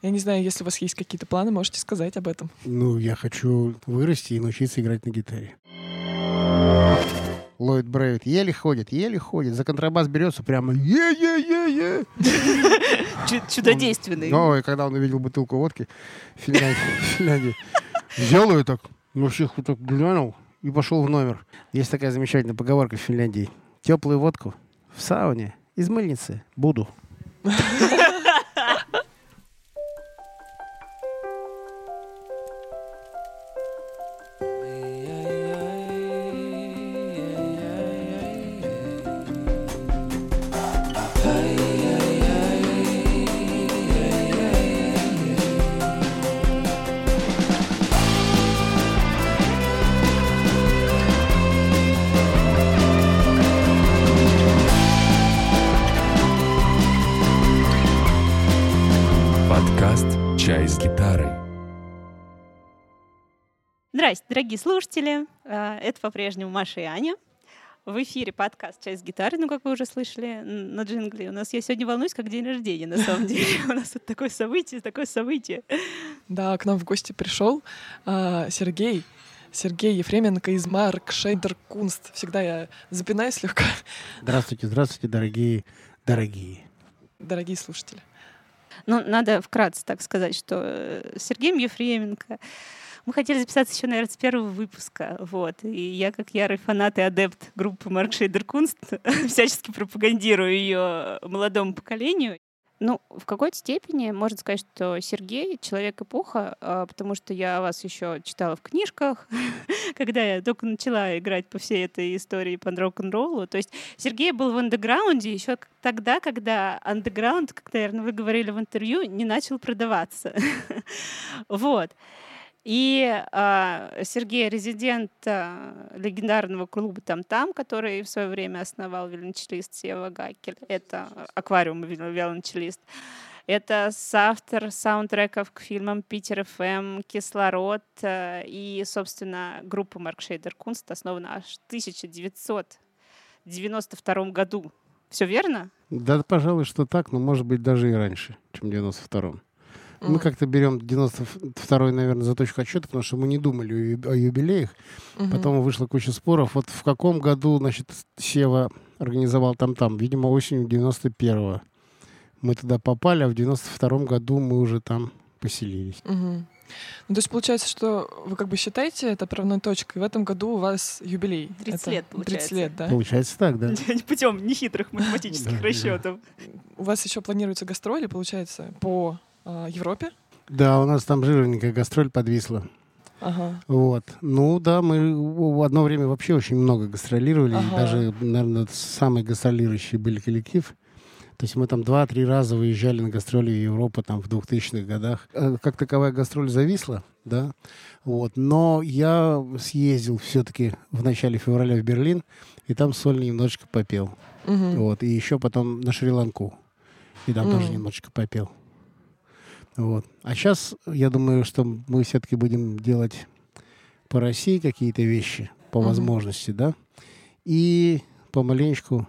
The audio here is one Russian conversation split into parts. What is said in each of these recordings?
Я не знаю, если у вас есть какие-то планы, можете сказать об этом. Ну, я хочу вырасти и научиться играть на гитаре. Ллойд Брейвит еле ходит, еле ходит. За контрабас берется прямо е-е-е-е. Чудодейственный. Ну, и когда он увидел бутылку водки Финляндии, в Финляндии взял ее так, на всех вот так глянул и пошел в номер. Есть такая замечательная поговорка в Финляндии. Теплую водку в сауне из мыльницы буду. дорогие слушатели. А, Это по-прежнему Маша и Аня. В эфире подкаст «Часть гитары», ну, как вы уже слышали на джингле. У нас я сегодня волнуюсь, как день рождения, на самом деле. У нас тут такое событие, такое событие. Да, к нам в гости пришел а, Сергей. Сергей Ефременко из Марк Шейдер Кунст. Всегда я запинаюсь слегка, Здравствуйте, здравствуйте, дорогие, дорогие. дорогие слушатели. Ну, надо вкратце так сказать, что э, Сергеем Ефременко мы хотели записаться еще, наверное, с первого выпуска. Вот. И я, как ярый фанат и адепт группы Марк Шейдер Кунст, всячески пропагандирую ее молодому поколению. Ну, в какой-то степени можно сказать, что Сергей — человек эпоха, а, потому что я вас еще читала в книжках, когда я только начала играть по всей этой истории по рок-н-роллу. То есть Сергей был в андеграунде еще тогда, когда андеграунд, как, наверное, вы говорили в интервью, не начал продаваться. Вот. И а, Сергей резидент а, легендарного клуба «Там-там», который в свое время основал виолончелист Сева Гакель. Это аквариум виол- виолончелист. Это соавтор саундтреков к фильмам «Питер ФМ», «Кислород» э, и, собственно, группа Markscheider Kunst основана аж в 1992 году. Все верно? Да, пожалуй, что так, но может быть даже и раньше, чем в 92-м. Мы Мгм. как-то берем 92-й, наверное, за точку отсчета, потому что мы не думали о юбилеях. Мгм. Потом вышла куча споров. Вот в каком году, значит, Сева организовал там-там? Видимо, осенью 91-го. Мы туда попали, а в 92-м году мы уже там поселились. Мгм. Ну, то есть получается, что вы как бы считаете это отправной точкой. В этом году у вас юбилей. 30 Это лет, 30 получается. лет, да? Получается так, да? Путем нехитрых математических расчетов. У вас еще планируются гастроли, получается, по Европе? Да, у нас там жирненькая гастроль подвисла. Ага. Вот. Ну да, мы в одно время вообще очень много гастролировали. и Ага. Даже, наверное, самый гастролирующий были коллектив. То есть мы там два-три раза выезжали на гастроли в Европу там в 2000-х годах. Э, Как таковая гастроль зависла, да. Вот. Но я съездил все-таки в начале февраля в Берлин, и там сольно немножечко попел. Мгм. Вот. И еще потом на Шри-Ланку. И там тоже Мгм. немножечко попел. Вот. А сейчас, я думаю, что мы все-таки будем делать по России какие-то вещи, по возможности, да. И помаленечку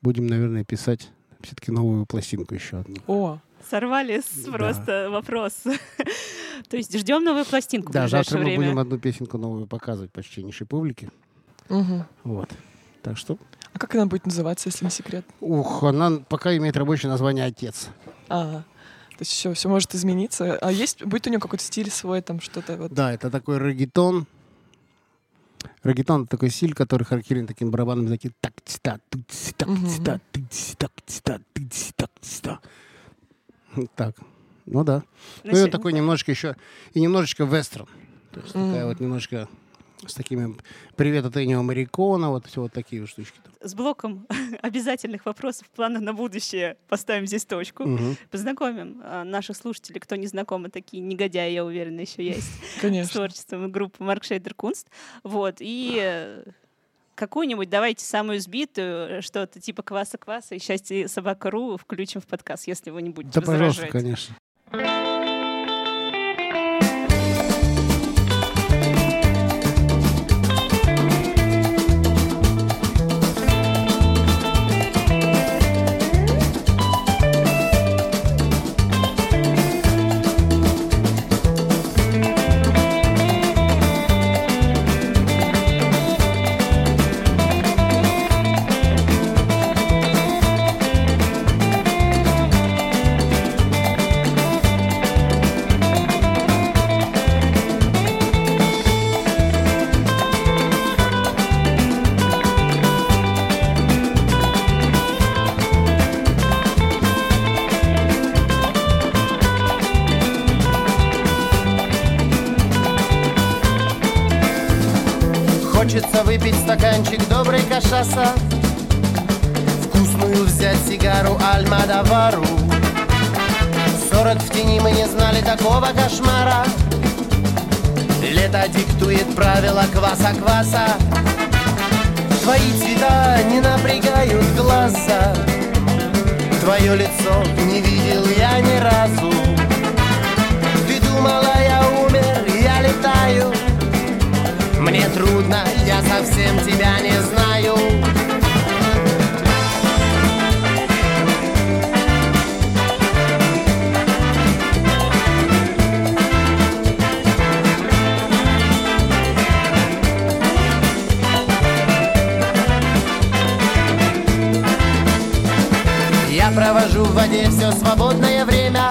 будем, наверное, писать все-таки новую пластинку еще одну. О, Сорвали с Да. просто вопрос. То есть ждем новую пластинку в Да, завтра ближайшее мы время. будем одну песенку новую показывать почтеннейшей публике. мгм. Вот. Так что, А как она будет называться, если не секрет? ух, она пока имеет рабочее название «Отец». А, то есть еще все может измениться. А есть, будет у нее какой-то стиль свой, там что-то вот. Да, это такой регетон. Регетон — это такой стиль, который характерен таким барабанным, такие так так тут так ста тут так ста Так, ну да. Ну и он такой немножечко еще, и немножечко вестерн. То есть такая вот немножко с такими «Привет от Энио Марикона», вот все вот такие вот штучки. С блоком обязательных вопросов плана на будущее поставим здесь точку. Мгм. Познакомим а, наших слушателей, кто не знакомы, такие негодяи, я уверена, еще есть с Конечно. творчеством группы Марк Шейдер Кунст. Вот, и э, какую-нибудь давайте самую сбитую, что-то типа кваса-кваса и счастье собака.ру включим в подкаст, если вы не будете Да, пожалуйста, возражать. конечно. Кашаса. Вкусную взять сигару Альмадавару Сорок в тени мы не знали такого кошмара. Лето диктует правила кваса-кваса Твои цвета не напрягают глаза. Твое лицо не видел я ни разу. Ты думала, я умер, я летаю Мне трудно, я совсем тебя не знаю. Я провожу в воде все свободное время.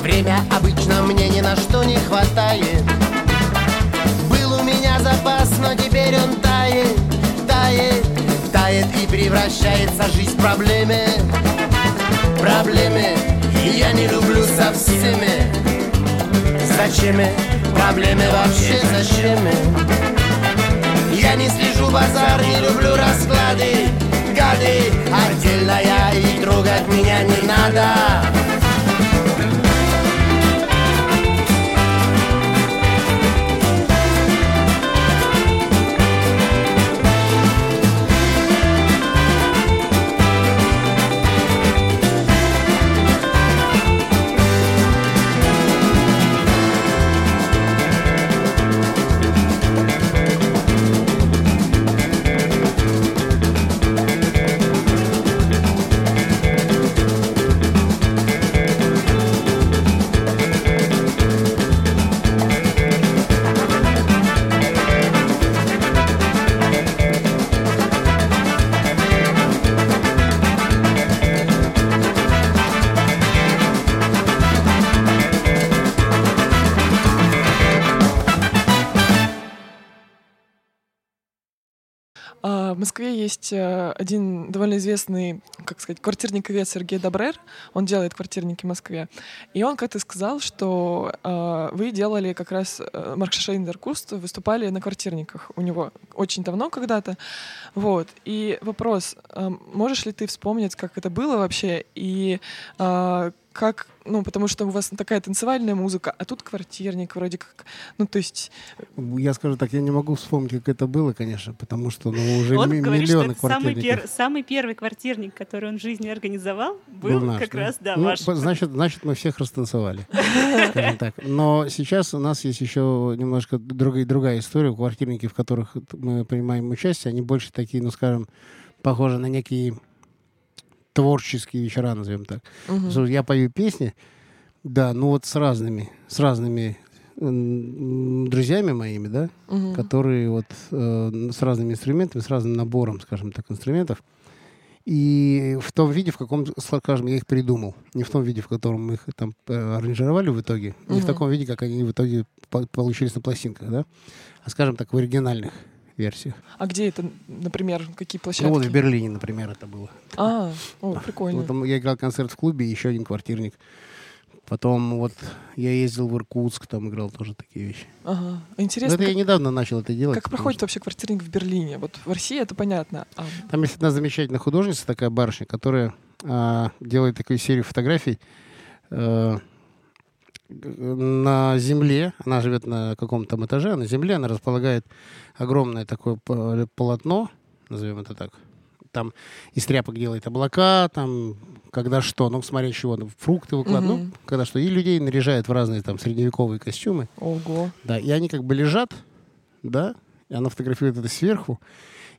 Время обычно мне ни на что не хватает теперь он тает, тает, тает И превращается жизнь в проблемы Проблемы я не люблю со всеми. Зачем проблемы вообще зачем? Я не слежу базар, не люблю расклады Гады, отдельно я и трогать меня не надо один довольно известный, как сказать, квартирниковец Сергей Добрер. Он делает квартирники в Москве. И он как-то сказал, что э, вы делали как раз э, Марк Шейндер Куст, выступали на квартирниках у него очень давно когда-то. Вот. И вопрос, э, можешь ли ты вспомнить, как это было вообще? И э, как, ну, потому что у вас такая танцевальная музыка, а тут квартирник вроде как, ну, то есть... Я скажу так, я не могу вспомнить, как это было, конечно, потому что ну, уже Он ми- говорит, что миллионы это самый, пер- самый первый квартирник, который он в жизни организовал, был, был наш, как раз, да, Ну, ваш. значит, значит, мы всех растанцевали, скажем так. Но сейчас у нас есть еще немножко другая, другая история. Квартирники, в которых мы принимаем участие, они больше такие, ну, скажем, похожи на некие творческие вечера, назовем так. Слушай, Я пою песни, да, ну вот с разными, с разными друзьями моими, да, Мгм. которые вот э, с разными инструментами, с разным набором, скажем так, инструментов. И в том виде, в каком, скажем, я их придумал. Не в том виде, в котором мы их там э, аранжировали в итоге, не в таком виде, как они в итоге по- получились на пластинках, да, а, скажем так, в оригинальных версиях. А где это, например, какие площадки? Ну вот в Берлине, например, это было. А, о, прикольно. Вот там я играл концерт в клубе, еще один квартирник. Потом вот я ездил в Иркутск, там играл тоже такие вещи. Ага. Но Интересно, это я как, недавно начал это делать. как проходит что вообще квартирник в Берлине? Вот в России это понятно. А, Там есть одна замечательная художница, такая барышня, которая а, делает такую серию фотографий э, на земле. Она живет на каком-то там этаже, а на земле она располагает огромное такое полотно, назовем это так. Там из тряпок делает облака, там когда что, ну, смотря чего, ну, фрукты выкладывает, ну, Мгм. когда что. И людей наряжает в разные там средневековые костюмы. ого. Да, и они как бы лежат, да, и она фотографирует это сверху.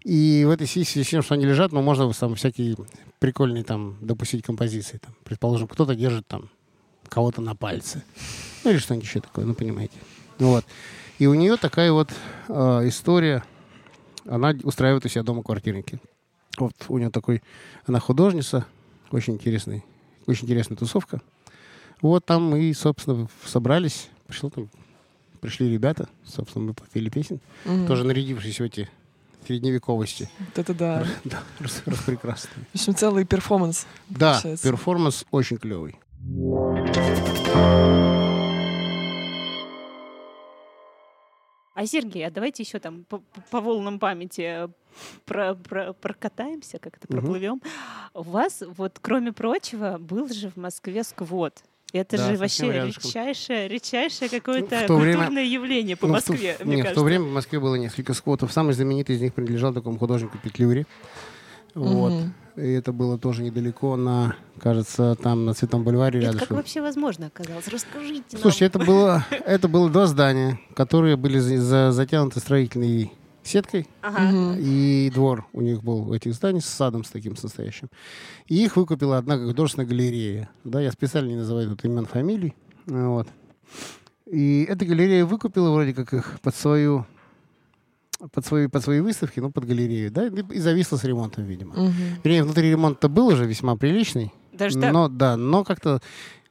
И в этой связи с тем, что они лежат, ну, можно там всякие прикольные там допустить композиции. Там, предположим, кто-то держит там кого-то на пальце. Ну, или что-нибудь еще такое, ну, понимаете. Вот. И у нее такая вот э, история. Она устраивает у себя дома квартирники. Вот у нее такой, она художница, очень интересный, очень интересная тусовка. Вот там мы, собственно, собрались, пришло там, пришли ребята, собственно, мы попели песен, Мгм. тоже нарядившись в эти средневековости. Вот это да. Да, рас- распрекрасные. В общем, целый перформанс. Да, Получается. перформанс очень клевый. А Сергей, а давайте еще там по, по волнам памяти про, про, прокатаемся, как-то Мгм. проплывем. У вас, вот, кроме прочего, был же в Москве сквот. Это Да, же вообще рядышком. редчайшее, редчайшее какое-то в то время- культурное явление по Ну, в Москве, мне не, кажется. в то время в Москве было несколько сквотов. Самый знаменитый из них принадлежал такому художнику Петлюре. Вот. И это было тоже недалеко на, кажется, там на Цветном бульваре Это как рядышком. вообще возможно оказалось? Расскажите нам. Слушайте, это было, это было два здания, которые были за- за- затянуты строительной сеткой. Ага. И двор у них был в этих зданиях с садом с таким состоящим. И их выкупила одна художественная галерея. Да, я специально не называю тут имен, фамилий. Вот. И эта галерея выкупила вроде как их под свою под свои, под свои выставки, ну, под галерею, да, и зависла с ремонтом, видимо. Мгм. Вернее, внутри ремонт-то был уже весьма приличный, Даже так? но, да, но как-то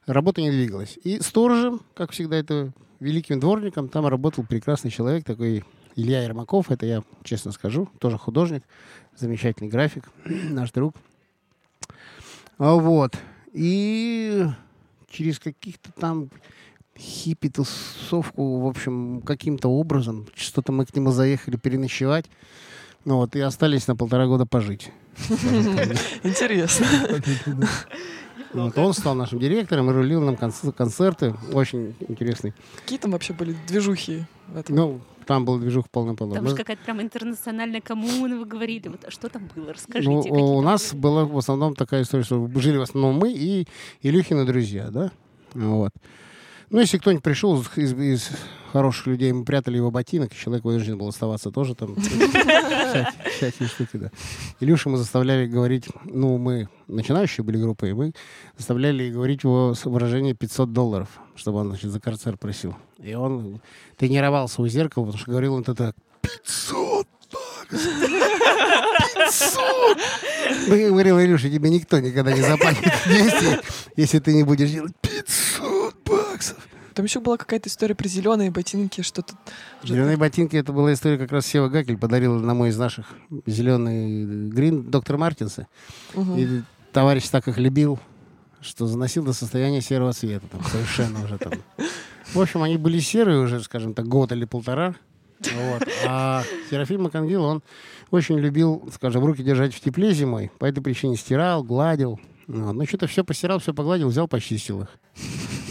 работа не двигалась. И сторожем, как всегда, это великим дворником, там работал прекрасный человек, такой Илья Ермаков, это я честно скажу, тоже художник, замечательный график, наш друг. А Вот. И через каких-то там хиппи тусовку, в общем, каким-то образом, что-то мы к нему заехали переночевать, ну вот, и остались на полтора года пожить. Интересно. Вот, он стал нашим директором и рулил нам конц- концерты. Очень интересный. Какие там вообще были движухи в этом? Ну, там был движух полный-полный. Там Мы- же какая-то прям интернациональная коммуна, вы говорили. Вот, а что там было? Расскажите. ну, у там нас были? была в основном такая история, что жили в основном мы и Илюхины друзья, да? Вот. Ну, если кто-нибудь пришел из, из- хороших людей, мы прятали его ботинок, человек вынужден был оставаться тоже там. Всякие всякие штуки, да. Илюшу мы заставляли говорить, ну, мы начинающие были группой, и мы заставляли говорить его с- выражение 500 долларов, чтобы он, значит, за карцер просил. И он тренировался у зеркала, потому что говорил он это 500 баксов! 500! Ну, я говорил, Илюша, тебе никто никогда не заплатит 200, если ты не будешь делать 500 баксов. Там еще была какая-то история про зеленые ботинки, что-то... Зеленые ботинки, это была история, как раз Сева Гакель подарил одному из наших зеленый грин доктор Мартинса. Мгм. И товарищ так их любил, что заносил до состояния серого цвета. Там, совершенно уже там. В общем, они были серые уже, скажем так, год или полтора. Вот. А Серафим Макангил, он очень любил, скажем, руки держать в тепле зимой. По этой причине стирал, гладил. Вот. Ну, что-то все постирал, все погладил, взял, почистил их.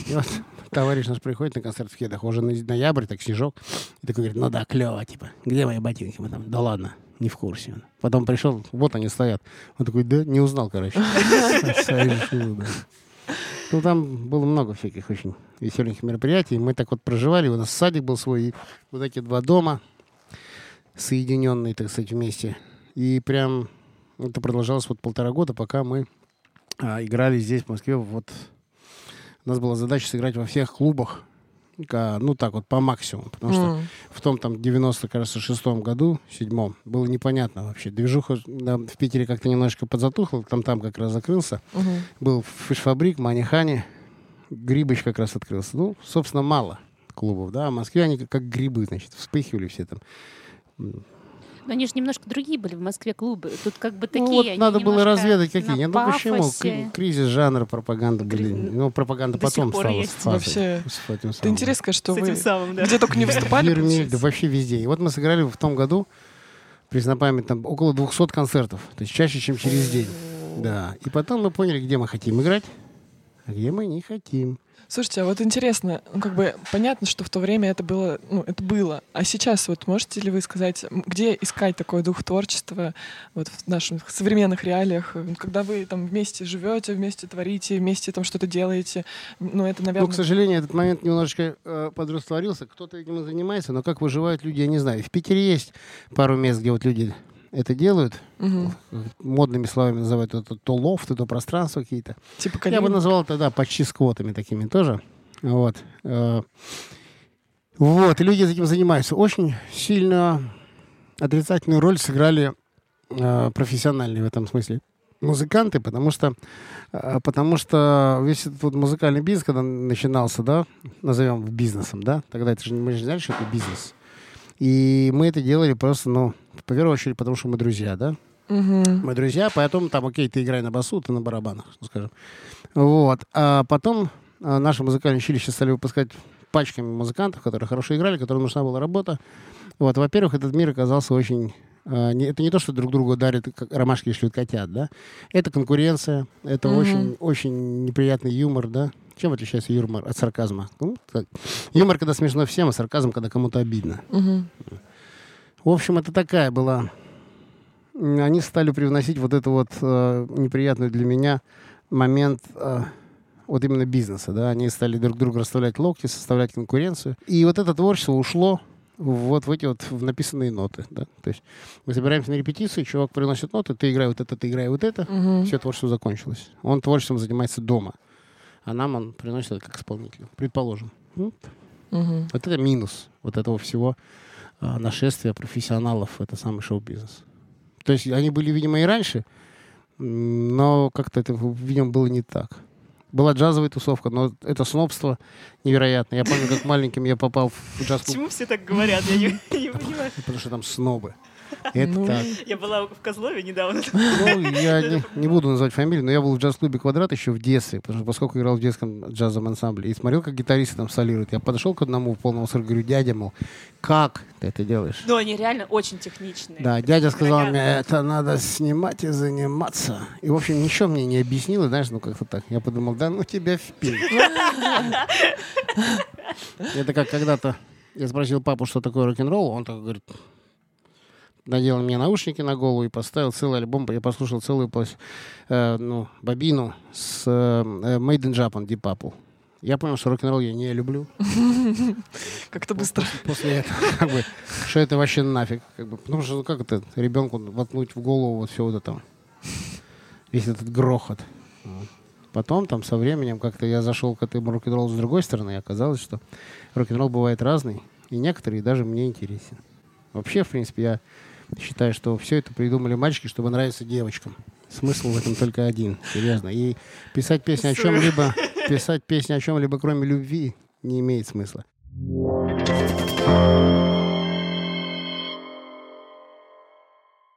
И вот товарищ наш приходит на концерт в кедах, уже на- ноябрь, так снежок. И такой говорит, ну да, клево, типа. Где мои ботинки? Мы там, да ладно, не в курсе. Потом пришел, вот они стоят. Он такой, да, не узнал, короче. Ну, там было много всяких очень веселеньких мероприятий. Мы так вот проживали. У нас садик был свой. Вот эти два дома, соединенные, так сказать, вместе. И прям это продолжалось вот полтора года, пока мы а, играли здесь, в Москве. Вот у нас была задача сыграть во всех клубах. Ну, так вот, по максимуму. Потому что М. в том там 90, кажется, шестом году, седьмом, было непонятно вообще. Движуха да, в Питере как-то немножко подзатухла, там там как раз закрылся. Мгм. Был фишфабрик, Манихани, Грибыч как раз открылся. Ну, собственно, мало клубов, да. А в Москве они как грибы, значит, вспыхивали все там. Но они же немножко другие были в Москве клубы. Тут как бы Ну, такие. вот они надо было разведать, какие. на Нет, ну почему? Кризис жанра, пропаганда были. Ну, пропаганда до потом стала есть. с фазой, Вообще. с этим Это интересно, что вы самым, да. где только не выступали. Ермель, да вообще везде. И вот мы сыграли в том году, преснопамятном, около 200 концертов. То есть чаще, чем через день. Да. И потом мы поняли, где мы хотим играть, где мы не хотим. Слушайте, а вот интересно, ну, как бы понятно, что в то время это было, ну, это было. А сейчас вот можете ли вы сказать, где искать такое дух творчества вот в наших современных реалиях, когда вы там вместе живете, вместе творите, вместе там что-то делаете? Ну, это, наверное... Ну, к сожалению, этот момент немножечко э, подрастворился. Кто-то этим и занимается, но как выживают люди, я не знаю. В Питере есть пару мест, где вот люди это делают. Мгм. Модными словами называют это то лофт, то пространство какие-то. Типа Я бы назвал это, да, почти сквотами такими тоже. Вот. Э, Вот, и люди этим занимаются. Очень сильно отрицательную роль сыграли э, профессиональные в этом смысле музыканты, потому что, э, потому что весь этот вот музыкальный бизнес, когда начинался, да, назовем бизнесом, да, тогда это же мы же знали, что это бизнес. И мы это делали просто, ну, в первую очередь, потому что мы друзья, да. Мгм. Мы друзья, поэтому там, окей, ты играй на басу, ты на барабанах, ну, скажем. Вот. А потом а, наше музыкальное училище стали выпускать пачками музыкантов, которые хорошо играли, которым нужна была работа. Вот, во-первых, этот мир оказался очень... э, не- это не то, что друг другу дарят как ромашки и шлют котят, да? Это конкуренция, это Мгм. очень, очень неприятный юмор, да? Чем отличается юмор от сарказма? Ну, так, юмор, когда смешно всем, а сарказм, когда кому-то обидно. Мгм. В общем, это такая была... Они стали привносить вот это вот э, неприятный для меня момент э, вот именно бизнеса, да, они стали друг другу расставлять локти, составлять конкуренцию. И вот это творчество ушло вот в эти вот в написанные ноты, да. То есть мы собираемся на репетицию, чувак приносит ноты, ты играй вот это, ты играй вот это, Мгм. все творчество закончилось. Он творчеством занимается дома, а нам он приносит это как исполнителю, предположим. Ну, Мгм. вот это минус вот этого всего а, нашествия профессионалов это самый шоу-бизнес. То есть они были, видимо, и раньше, но как-то это, видимо, было не так. Была джазовая тусовка, но это снобство невероятно. Я помню, как маленьким я попал в джаз-клуб, Почему все так говорят? Я не, не понимаю. потому что там снобы. Это Ну, так. Я была в Козлове недавно. Ну, я не, не буду называть фамилию, но я был в джаз-клубе «Квадрат» еще в детстве, потому что поскольку играл в детском джазовом ансамбле и смотрел, как гитаристы там солируют. Я подошел к одному в полном восторге, говорю, дядя, мол, как ты это делаешь? Но они реально очень техничные. Да, дядя сказал мне, это надо снимать и заниматься. И, в общем, ничего мне не объяснил, и, знаешь, ну как-то так. Я подумал, да ну тебя в пень. Это как когда-то я спросил папу, что такое рок-н-ролл, он так говорит, надел мне наушники на голову и поставил целый альбом. Я послушал целую э, ну, бобину с э, э, Made in Japan, Deep Purple. Я понял, что рок-н-ролл я не люблю. Как-то быстро. После этого, как бы, что это вообще нафиг? Как бы, потому что ну, как это ребенку воткнуть в голову вот все вот это, весь этот грохот. Потом там со временем как-то я зашел к этому рок-н-роллу с другой стороны, и оказалось, что рок-н-ролл бывает разный, и некоторые даже мне интересен. Вообще, в принципе, я считаю, что все это придумали мальчики, чтобы нравиться девочкам. Смысл в этом только один, серьезно. И писать песни о чем-либо, писать песни о чем-либо, кроме любви, не имеет смысла.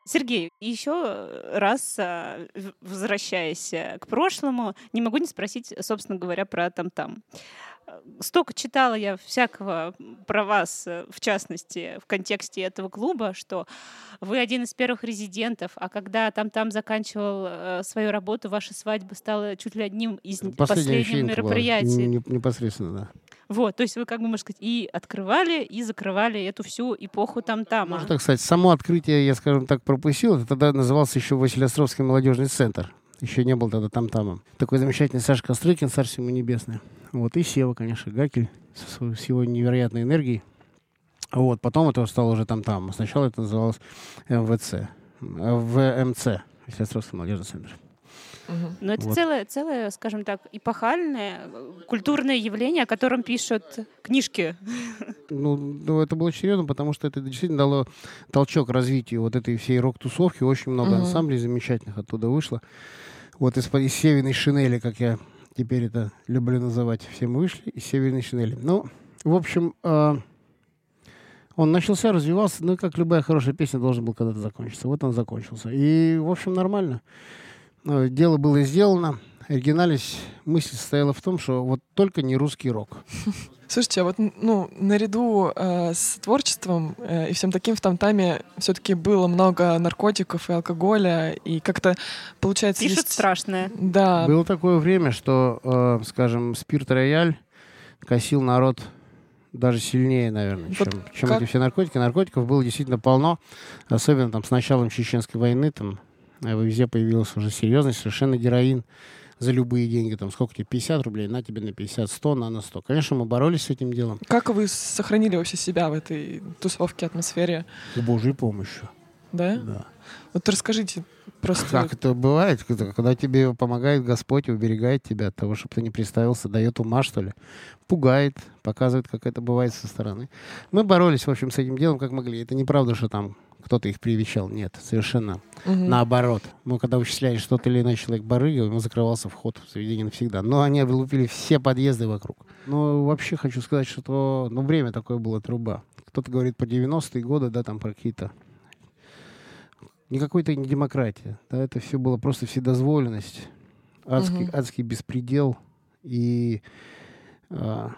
Сергей, еще раз а, возвращаясь э, к прошлому, не могу не спросить, собственно говоря, про там-там. Столько читала я всякого про вас, э, в частности, в контексте этого клуба, что вы один из первых резидентов, а когда там-там заканчивал э, свою работу, ваша свадьба стала чуть ли одним из Последняя последних мероприятий. не- непосредственно, да. Вот, то есть вы, как бы, можно сказать, и открывали, и закрывали эту всю эпоху там-там. Можно так сказать, само открытие, я, скажем так, пропустил. Это тогда назывался еще Василиостровский молодежный центр. Еще не был тогда там-тамом. Такой замечательный Саша Кострыкин, царство ему небесное. Вот, и Сева, конечно, Гакель со своей- с его невероятной энергией. Вот, потом это стало уже там-там. Сначала это называлось МВЦ. ВМЦ, Василиостровский молодежный центр. Мгм. Но это Вот. целое, целое, скажем так, эпохальное э, культурное явление, о котором пишут книжки. Ну, ну, это было серьезно, потому что это действительно дало толчок развитию вот этой всей рок-тусовки. Очень много Мгм. ансамблей замечательных оттуда вышло. Вот из, из Северной шинели, как я теперь это люблю называть, все мы вышли из Северной шинели. Ну, в общем, э, он начался, развивался, ну, как любая хорошая песня, должен был когда-то закончиться. Вот он закончился. И, в общем, нормально. Э, Дело было сделано. Оригинальность мысль состояла в том, что вот только не русский рок. Слушайте, а вот ну, наряду э, с творчеством э, и всем таким в Тамтаме все-таки было много наркотиков и алкоголя, и как-то получается... Пишут есть- страшное. Да, Было такое время, что, э, скажем, спирт рояль косил народ даже сильнее, наверное, Вот чем, чем как- эти все наркотики. Наркотиков было действительно полно, особенно там с началом Чеченской войны, там э, везде появился уже серьезный совершенно героин за любые деньги. Там сколько тебе, 50 рублей, на тебе на 50, 100, на на 100. Конечно, мы боролись с этим делом. как вы сохранили вообще себя в этой тусовке, атмосфере, С Божьей помощью. да? Да. Вот расскажите просто... Как это бывает, когда тебе помогает Господь уберегает тебя от того, чтобы ты не представился, дает ума, что ли, пугает, показывает, как это бывает со стороны. Мы боролись, в общем, с этим делом как могли. Это неправда, что там кто-то их привечал. Нет, совершенно Мгм. наоборот. Мы когда вычисляли, что то или иной человек барыга, ему закрывался вход в заведение навсегда. Но они облупили все подъезды вокруг. Но вообще хочу сказать, что то, ну, время такое было труба. Кто-то говорит по 90-е годы, да, там про какие-то никакой то не демократия. Да, это все было просто вседозволенность, адский, Мгм. адский беспредел и а,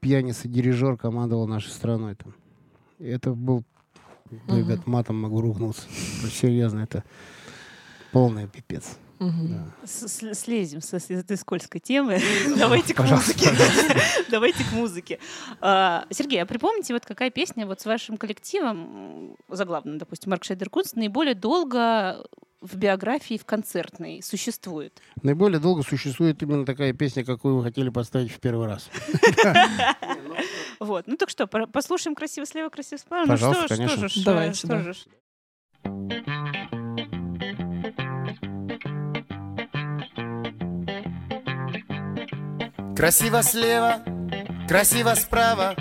пьяница, дирижер командовал нашей страной там. И это был, Мгм. ребят, матом могу ругнуться. Серьезно, это полный пипец. Да. Слезем с этой скользкой темы. Давайте к музыке. Давайте к музыке. Сергей, а припомните, вот какая песня вот с вашим коллективом, м, заглавно, допустим, Markscheider Kunst, наиболее долго в биографии, в концертной существует? Наиболее долго существует именно такая песня, какую вы хотели поставить в первый раз. Вот. Ну так что, послушаем красиво слева, красиво справа. Ну Пожалуйста, что ж, что конечно. Давайте, Красиво слева, красиво справа.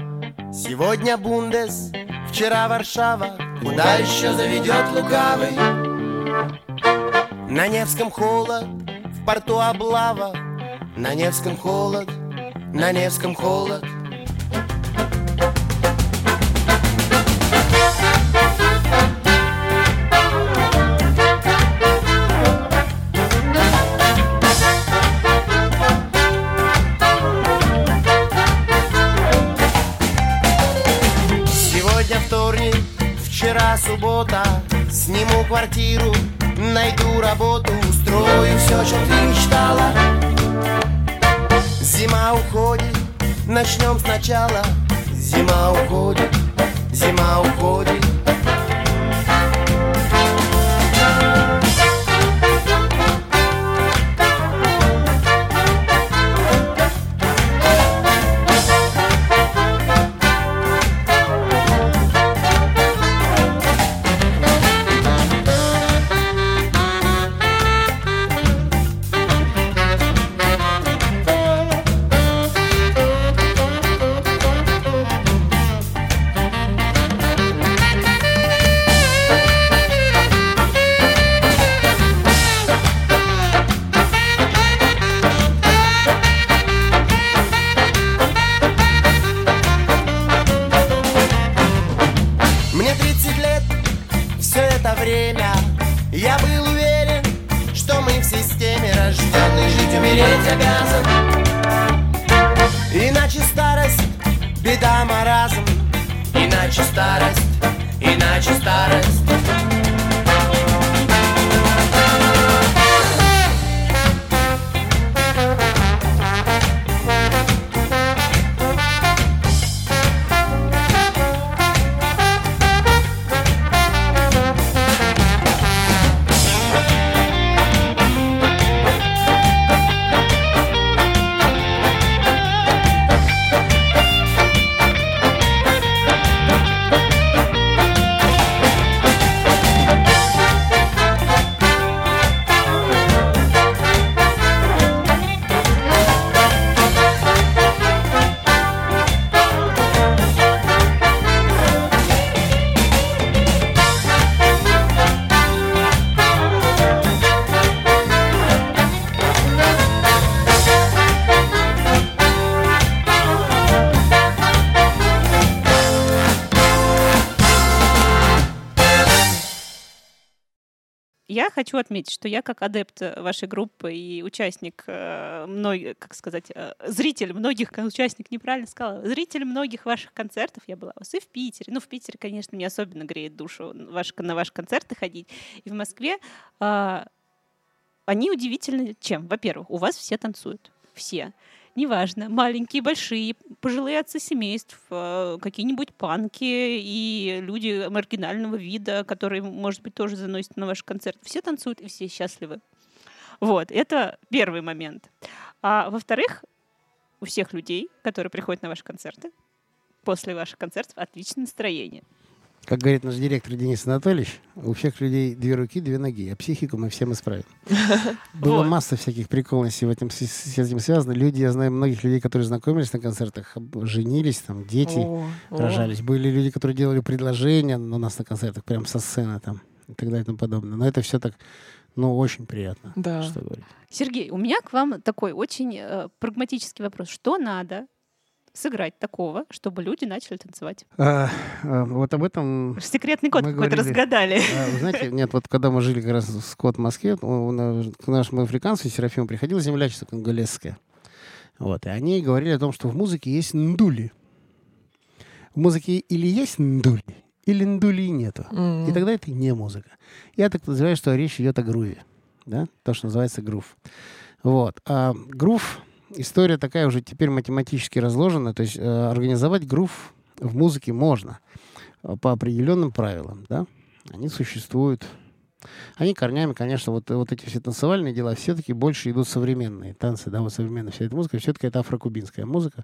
Сегодня Бундес, вчера Варшава. Куда еще заведет лукавый? На Невском холод, в порту облава. На Невском холод, на Невском холод суббота. Сниму квартиру, найду работу Устрою все, чем ты мечтала. Зима уходит, начнем сначала. Зима уходит, зима уходит Мне 30 лет, все это время. Я был уверен, что мы в системе Рожденный жить, умереть обязан. Иначе старость, беда, маразм. Иначе старость, иначе старость хочу отметить, что я как адепт э, вашей группы и участник, э, как сказать, э, зритель многих, участник неправильно сказала, зритель многих ваших концертов, я была у вас и в Питере. Ну, в Питере, конечно, не особенно греет душу ваш, на ваши концерты ходить. И в Москве а, они удивительны чем? Во-первых, у вас все танцуют. Все. Неважно, маленькие, большие, пожилые отцы семейств, э, какие-нибудь панки и люди маргинального вида, которые, может быть, тоже заносят на ваш концерт. Все танцуют и все счастливы. Вот, это первый момент. А во-вторых, у всех людей, которые приходят на ваши концерты, после ваших концертов отличное настроение. Как говорит наш директор Денис Анатольевич, у всех людей две руки, две ноги, а психику мы всем исправим. Было Вот. масса всяких приколностей в этом, с, с этим связано. Люди, я знаю многих людей, которые знакомились на концертах, женились, там, дети О, о. рожались. Были люди, которые делали предложения на нас на концертах, прям со сцены там, и так далее и тому подобное. Но это все так, ну, очень приятно, Да. что говорить. Сергей, у меня к вам такой очень э, прагматический вопрос. Что надо сыграть такого, чтобы люди начали танцевать? А, а, вот об этом Секретный код Мы какой-то разгадали. А, вы знаете, нет, вот когда мы жили как раз в Скотт в Москве, нас- к нашему африканцу Серафиму приходила землячество конголезская. Вот. И они говорили о том, что в музыке есть ндули. В музыке или есть ндули, или ндули нету. М. И тогда это не музыка. Я так называю, что речь идет о груве. Да? То, что называется грув. Вот. А грув, история такая уже теперь математически разложена. То есть э, организовать грув в музыке можно э, по определенным правилам. Да? Они существуют. Они корнями, конечно, вот, вот эти все танцевальные дела все-таки больше идут современные танцы, да, вот современная вся эта музыка, все-таки это афрокубинская музыка,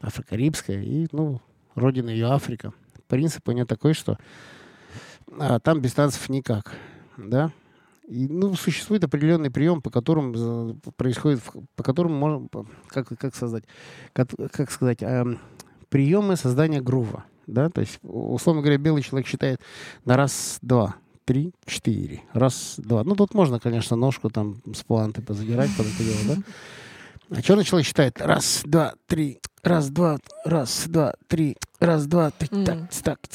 афрокарибская, и, ну, родина ее Африка. Принцип у нее такой, что а, там без танцев никак, да. Ну, существует определенный прием, по которому э, происходит, по которому можно, как, как создать, как, как сказать, эм, приемы создания грува, да, то есть, условно говоря, белый человек считает на раз, два, три, четыре, раз, два. Ну, тут можно, конечно, ножку там с пуанты позадирать под это дело, да. А черный человек считает раз, два, три, раз, два, раз, два, три, раз, два, так, Мгм. так,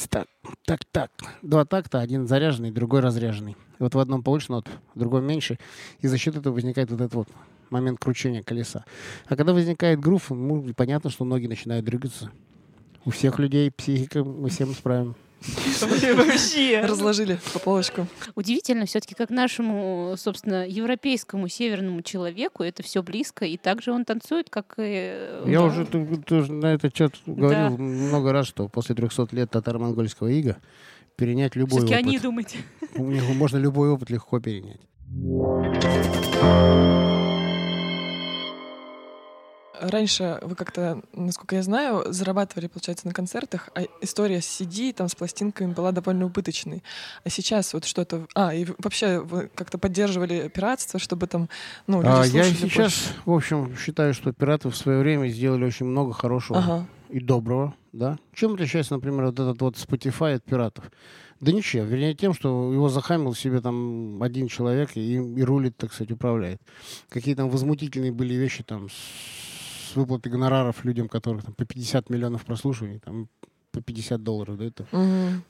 так, так, так. Два такта, один заряженный, другой разряженный. И вот в одном побольше нот, в другом меньше. И за счет этого возникает вот этот вот момент кручения колеса. А когда возникает грув, ну, понятно, что ноги начинают двигаться. У всех людей психика, мы всем справим. Вообще. Разложили по полочкам. Удивительно все-таки, как нашему, собственно, европейскому северному человеку это все близко, и также он танцует, как и... э, Я да. уже тоже на этот счет говорил много раз, что после 300 лет татаро-монгольского ига перенять любой Все-таки опыт. они них можно любой опыт легко перенять. Раньше вы как-то, насколько я знаю, зарабатывали, получается, на концертах, а история с CD, там, с пластинками была довольно убыточной. А сейчас вот что-то... А, и вообще вы как-то поддерживали пиратство, чтобы там, ну, люди А, я сейчас, больше? в общем, считаю, что пираты в свое время сделали очень много хорошего Ага. и доброго. Да? Чем отличается, например, вот этот вот Spotify от пиратов? Да ничем. Вернее, тем, что его захамил себе там один человек и, и рулит, так сказать, управляет. Какие там возмутительные были вещи там с выплатой гонораров людям, которых там по 50 миллионов прослушиваний, там по 50 долларов, да, это.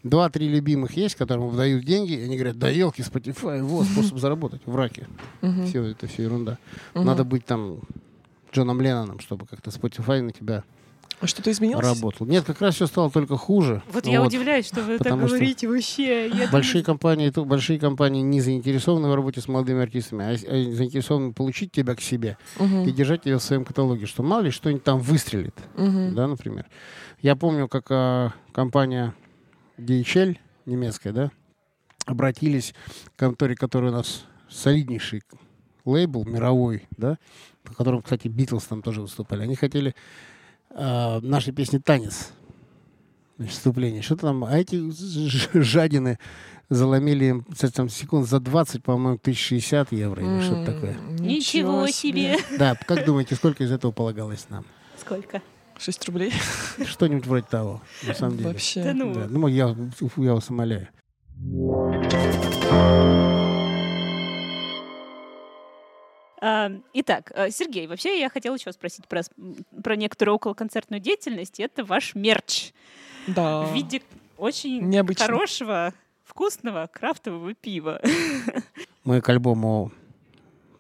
Два-три любимых есть, которым выдают деньги, и они говорят, да елки, Spotify, вот способ заработать в раке. Мгм. Все, это все ерунда. Мгм. Надо быть там Джоном Ленноном, чтобы как-то Spotify на тебя А что-то изменилось? работал. Нет, как раз все стало только хуже. Вот я удивляюсь, что вы так потому что говорите вообще. Я Большие компании, то- большие компании не заинтересованы в работе с молодыми артистами, а, а заинтересованы получить тебя к себе Мгм. и держать тебя в своем каталоге, что мало ли что-нибудь там выстрелит. Мгм. да, например. Я помню, как а, компания DHL немецкая, да, обратились к конторе, которая у нас солиднейший лейбл мировой, да, по которому, кстати, Битлз там тоже выступали. Они хотели а, нашей песни «Танец» значит, вступление. Что-то там, а эти жадины заломили им кстати, там, секунд за 20, по-моему, 1060 евро или что-то такое. Ничего себе. Да, как думаете, сколько из этого полагалось нам? Сколько? Шесть рублей. Что-нибудь вроде того, на самом деле. Вообще. Да ну. Да, ну, я, я вас умоляю. А, Итак, э, Сергей, вообще я хотела еще спросить про, про некоторую околоконцертную деятельность. Это ваш мерч Да. в виде очень Необычно. хорошего, вкусного крафтового пива. Мы к альбому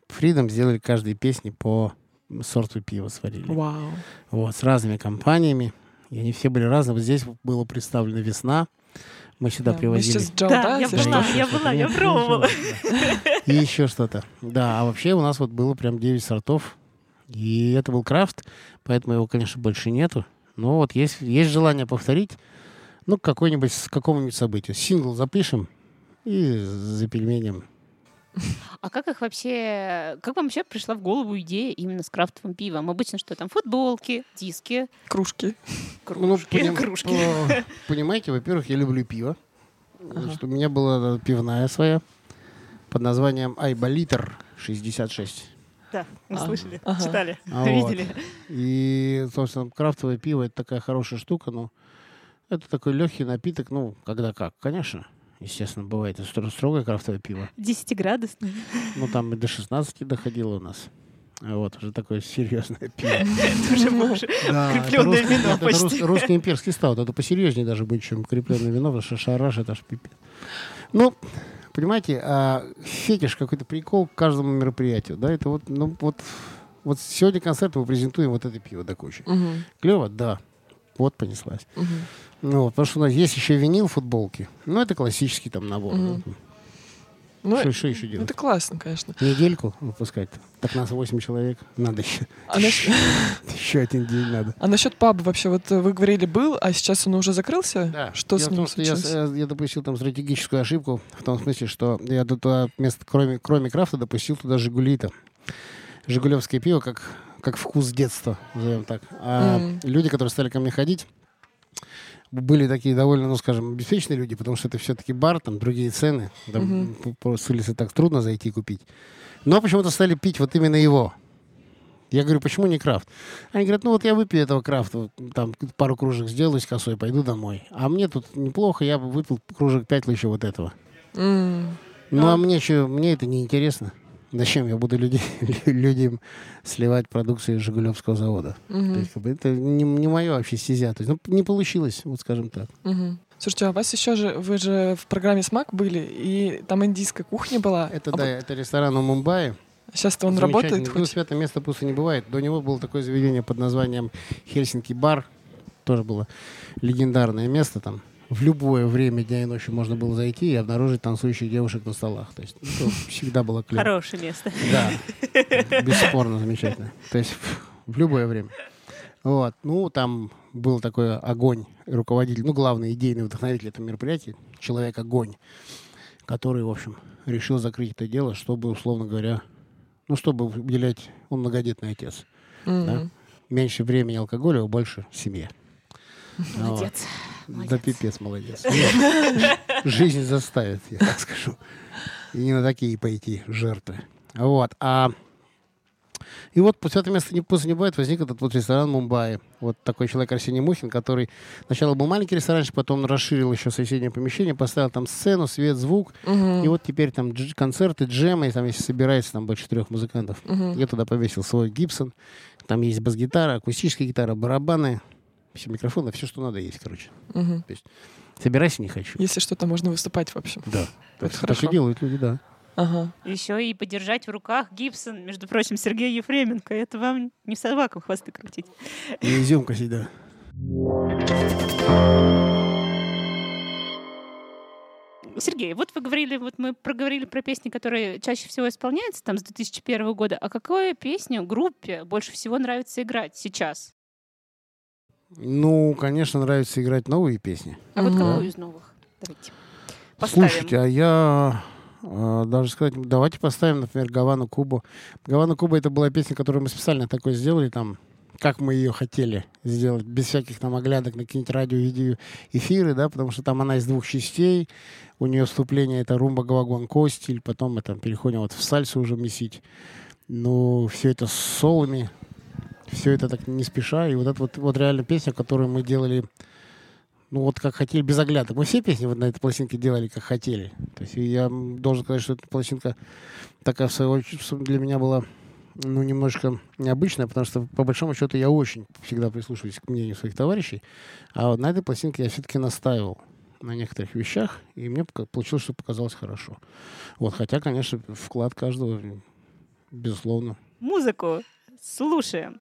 Freedom сделали каждой песни по сорту пива сварили. Вау. Вот, с разными компаниями. И они все были разные. Вот здесь было представлено «Весна». Мы сюда Да, привозили... Да, я была, что? я была, я пробовала. И еще что-то. Да, а вообще у нас вот было прям 9 сортов. И это был крафт, поэтому его, конечно, больше нету. Но вот есть, есть желание повторить, ну, какой-нибудь, с какому-нибудь событию. Сингл запишем и за пельменем. А как их вообще, как вам вообще пришла в голову идея именно с крафтовым пивом? Обычно что там? Футболки, диски, Кружки. кружки, поним- кружки. э, Понимаете, во-первых, я люблю пиво. Значит, у меня была э, пивная своя под названием Айболитр 66. Да, мы А, слышали, ага. читали, А видели. И, собственно, крафтовое пиво это такая хорошая штука, но это такой легкий напиток, ну, когда как, конечно. Естественно, бывает и стро- строгое крафтовое пиво. Десятиградусный. Ну, там и до 16 доходило у нас. Вот, уже такое серьезное пиво. Это уже это крепленное русский- вино это почти. рус- русский имперский стаут. Это посерьезнее даже будет, чем крепленное вино, потому что шараш это аж пипец. Ну, понимаете, а, фетиш какой-то прикол к каждому мероприятию, да, это вот, ну, вот, вот сегодня концерт мы презентуем вот это пиво до кучи. Клево? Да. Вот понеслась. Ну, вот, потому что у нас есть еще винил футболки. Ну, это классический там набор. Да. Ну, Что, что еще делать? это классно, конечно. Недельку выпускать. Так нас 8 человек. Надо еще. А, наш- Еще один день надо. а насчет паба вообще, вот э, вы говорили, был, а сейчас он уже закрылся? Что Дело с ним том, что я, случилось? э, я допустил там стратегическую ошибку в том смысле, что я туда вместо, кроме, кроме крафта допустил туда Жигули-то. Жигулевское пиво как, как вкус детства, назовем так. А Мгм. люди, которые стали ко мне ходить, были такие довольно, ну, скажем, обеспеченные люди, потому что это все-таки бар, там другие цены. Там по- с улицы так трудно зайти и купить. Но почему-то стали пить вот именно его. Я говорю, почему не крафт? Они говорят, ну вот я выпью этого крафта, там пару кружек сделаю с косой, пойду домой. А мне тут неплохо, я бы выпил кружек пять еще вот этого. М, Ну а А. мне что, мне это не интересно. Зачем я буду людей, людям сливать продукцию Жигулевского завода? мгм, То есть, это не, не мое вообще стезя. То есть, ну, не получилось, вот скажем так. мгм. Слушайте, а у вас еще же, вы же в программе «Смак» были, и там индийская кухня была. Это, А да, это ресторан у Мумбаи. Сейчас-то он работает Ну, хоть? свято место пусто не бывает. До него было такое заведение под названием Хельсинки бар. Тоже было легендарное место там. В любое время дня и ночи можно было зайти и обнаружить танцующих девушек на столах. То есть ну, всегда было клево. Хорошее место. Да, бесспорно замечательно. То есть в любое время. Вот. Ну, там был такой огонь, руководитель, ну, главный идейный вдохновитель этого мероприятия, человек-огонь, который, в общем, решил закрыть это дело, чтобы, условно говоря, ну, чтобы уделять, он многодетный отец. Мгм. да. Меньше времени алкоголя, а больше семье. Молодец. Да Молодец. пипец, молодец. Жизнь заставит, я так скажу. И не на такие пойти жертвы. Вот. А и вот после этого места не после не бывает возник этот вот ресторан Мумбаи. Вот такой человек Арсений Мухин, который сначала был маленький ресторанчик, потом расширил еще соседнее помещение, поставил там сцену, свет, звук. Мгм. И вот теперь там дж- концерты, джемы, и там если собирается там больше трех музыкантов. Мгм. Я туда повесил свой Гибсон. Там есть бас-гитара, акустическая гитара, барабаны, все микрофоны, все, что надо есть, короче. Мгм. Собирайся не хочу. Если что-то, можно выступать, в общем. Да. Это Так, так хорошо. и делают люди, да. Ага. Еще и подержать в руках Гибсон, между прочим, Сергей Ефременко. Это вам не собакам хвосты крутить. И изюм косить, да. Сергей, вот вы говорили, вот мы проговорили про песни, которые чаще всего исполняются там с 2001 года. А какую песню группе больше всего нравится играть сейчас? Ну, конечно, нравится играть новые песни. А вот какую из новых? Давайте. Поставим. Слушайте, а я э, даже сказать, давайте поставим, например, Гавану Кубу. Гавану Куба это была песня, которую мы специально такой сделали там, как мы ее хотели сделать, без всяких там оглядок на какие-нибудь радио, видео, эфиры, да, потому что там она из двух частей, у нее вступление это румба гавагуанко стиль, потом мы там переходим вот в сальсу уже месить. Ну, все это с солами, все это так не спеша, и вот это вот, вот реально песня, которую мы делали ну вот как хотели, без оглядок. Мы все песни вот на этой пластинке делали, как хотели. То есть я должен сказать, что эта пластинка такая, в свою очередь, для меня была ну, немножко необычная, потому что, по большому счету, я очень всегда прислушиваюсь к мнению своих товарищей. А вот на этой пластинке я все-таки настаивал на некоторых вещах, и мне получилось, что показалось хорошо. Вот, хотя, конечно, вклад каждого, безусловно. Музыку слушаем.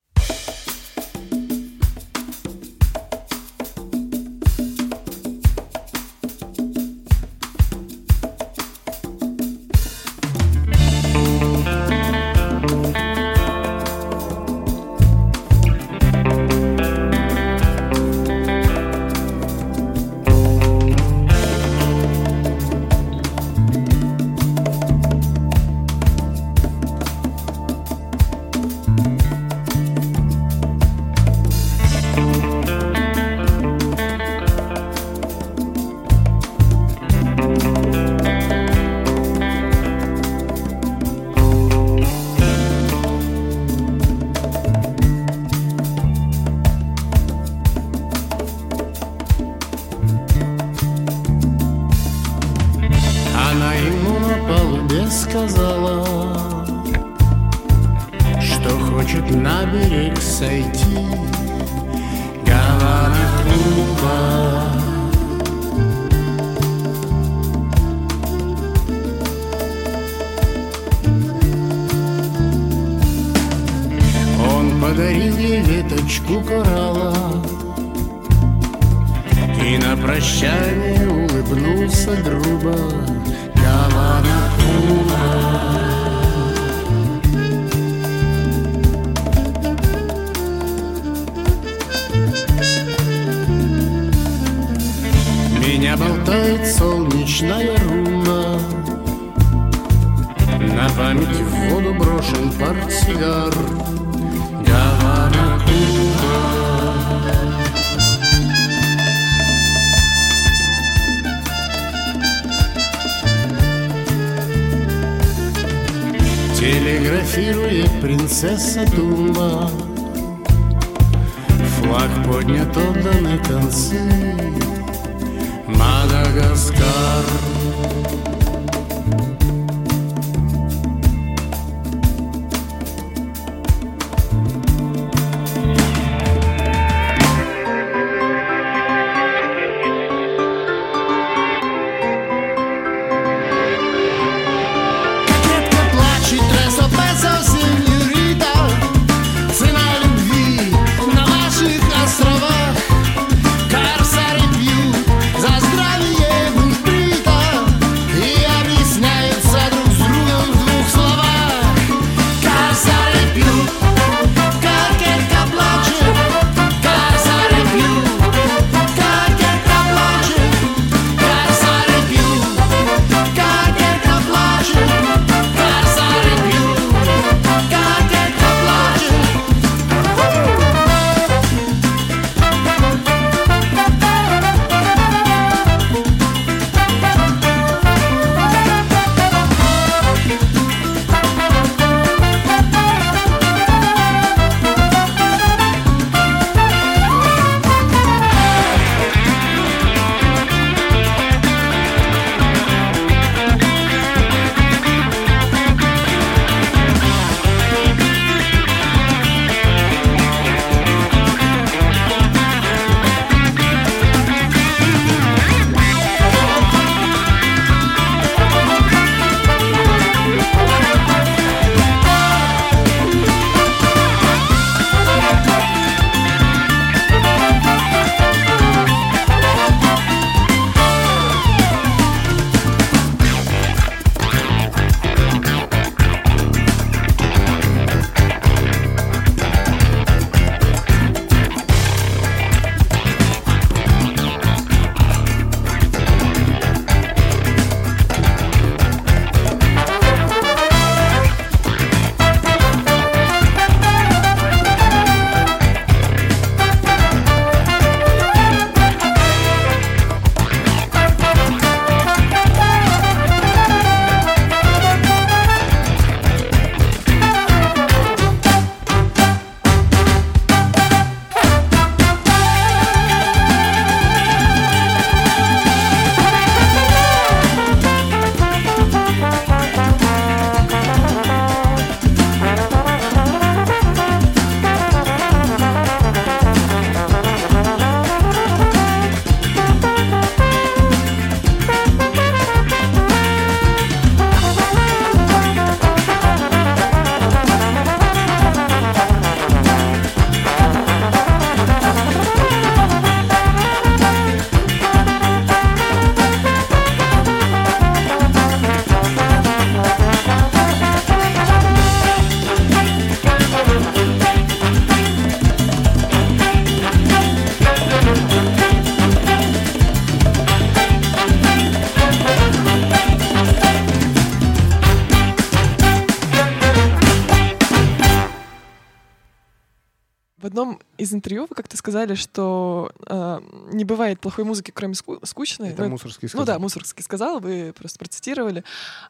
Сказали, что э, не бывает плохой музыки, кроме ску- скучной. Это Ну, Мусоргский Ну сказал. да, Мусоргский сказал, вы просто процитировали.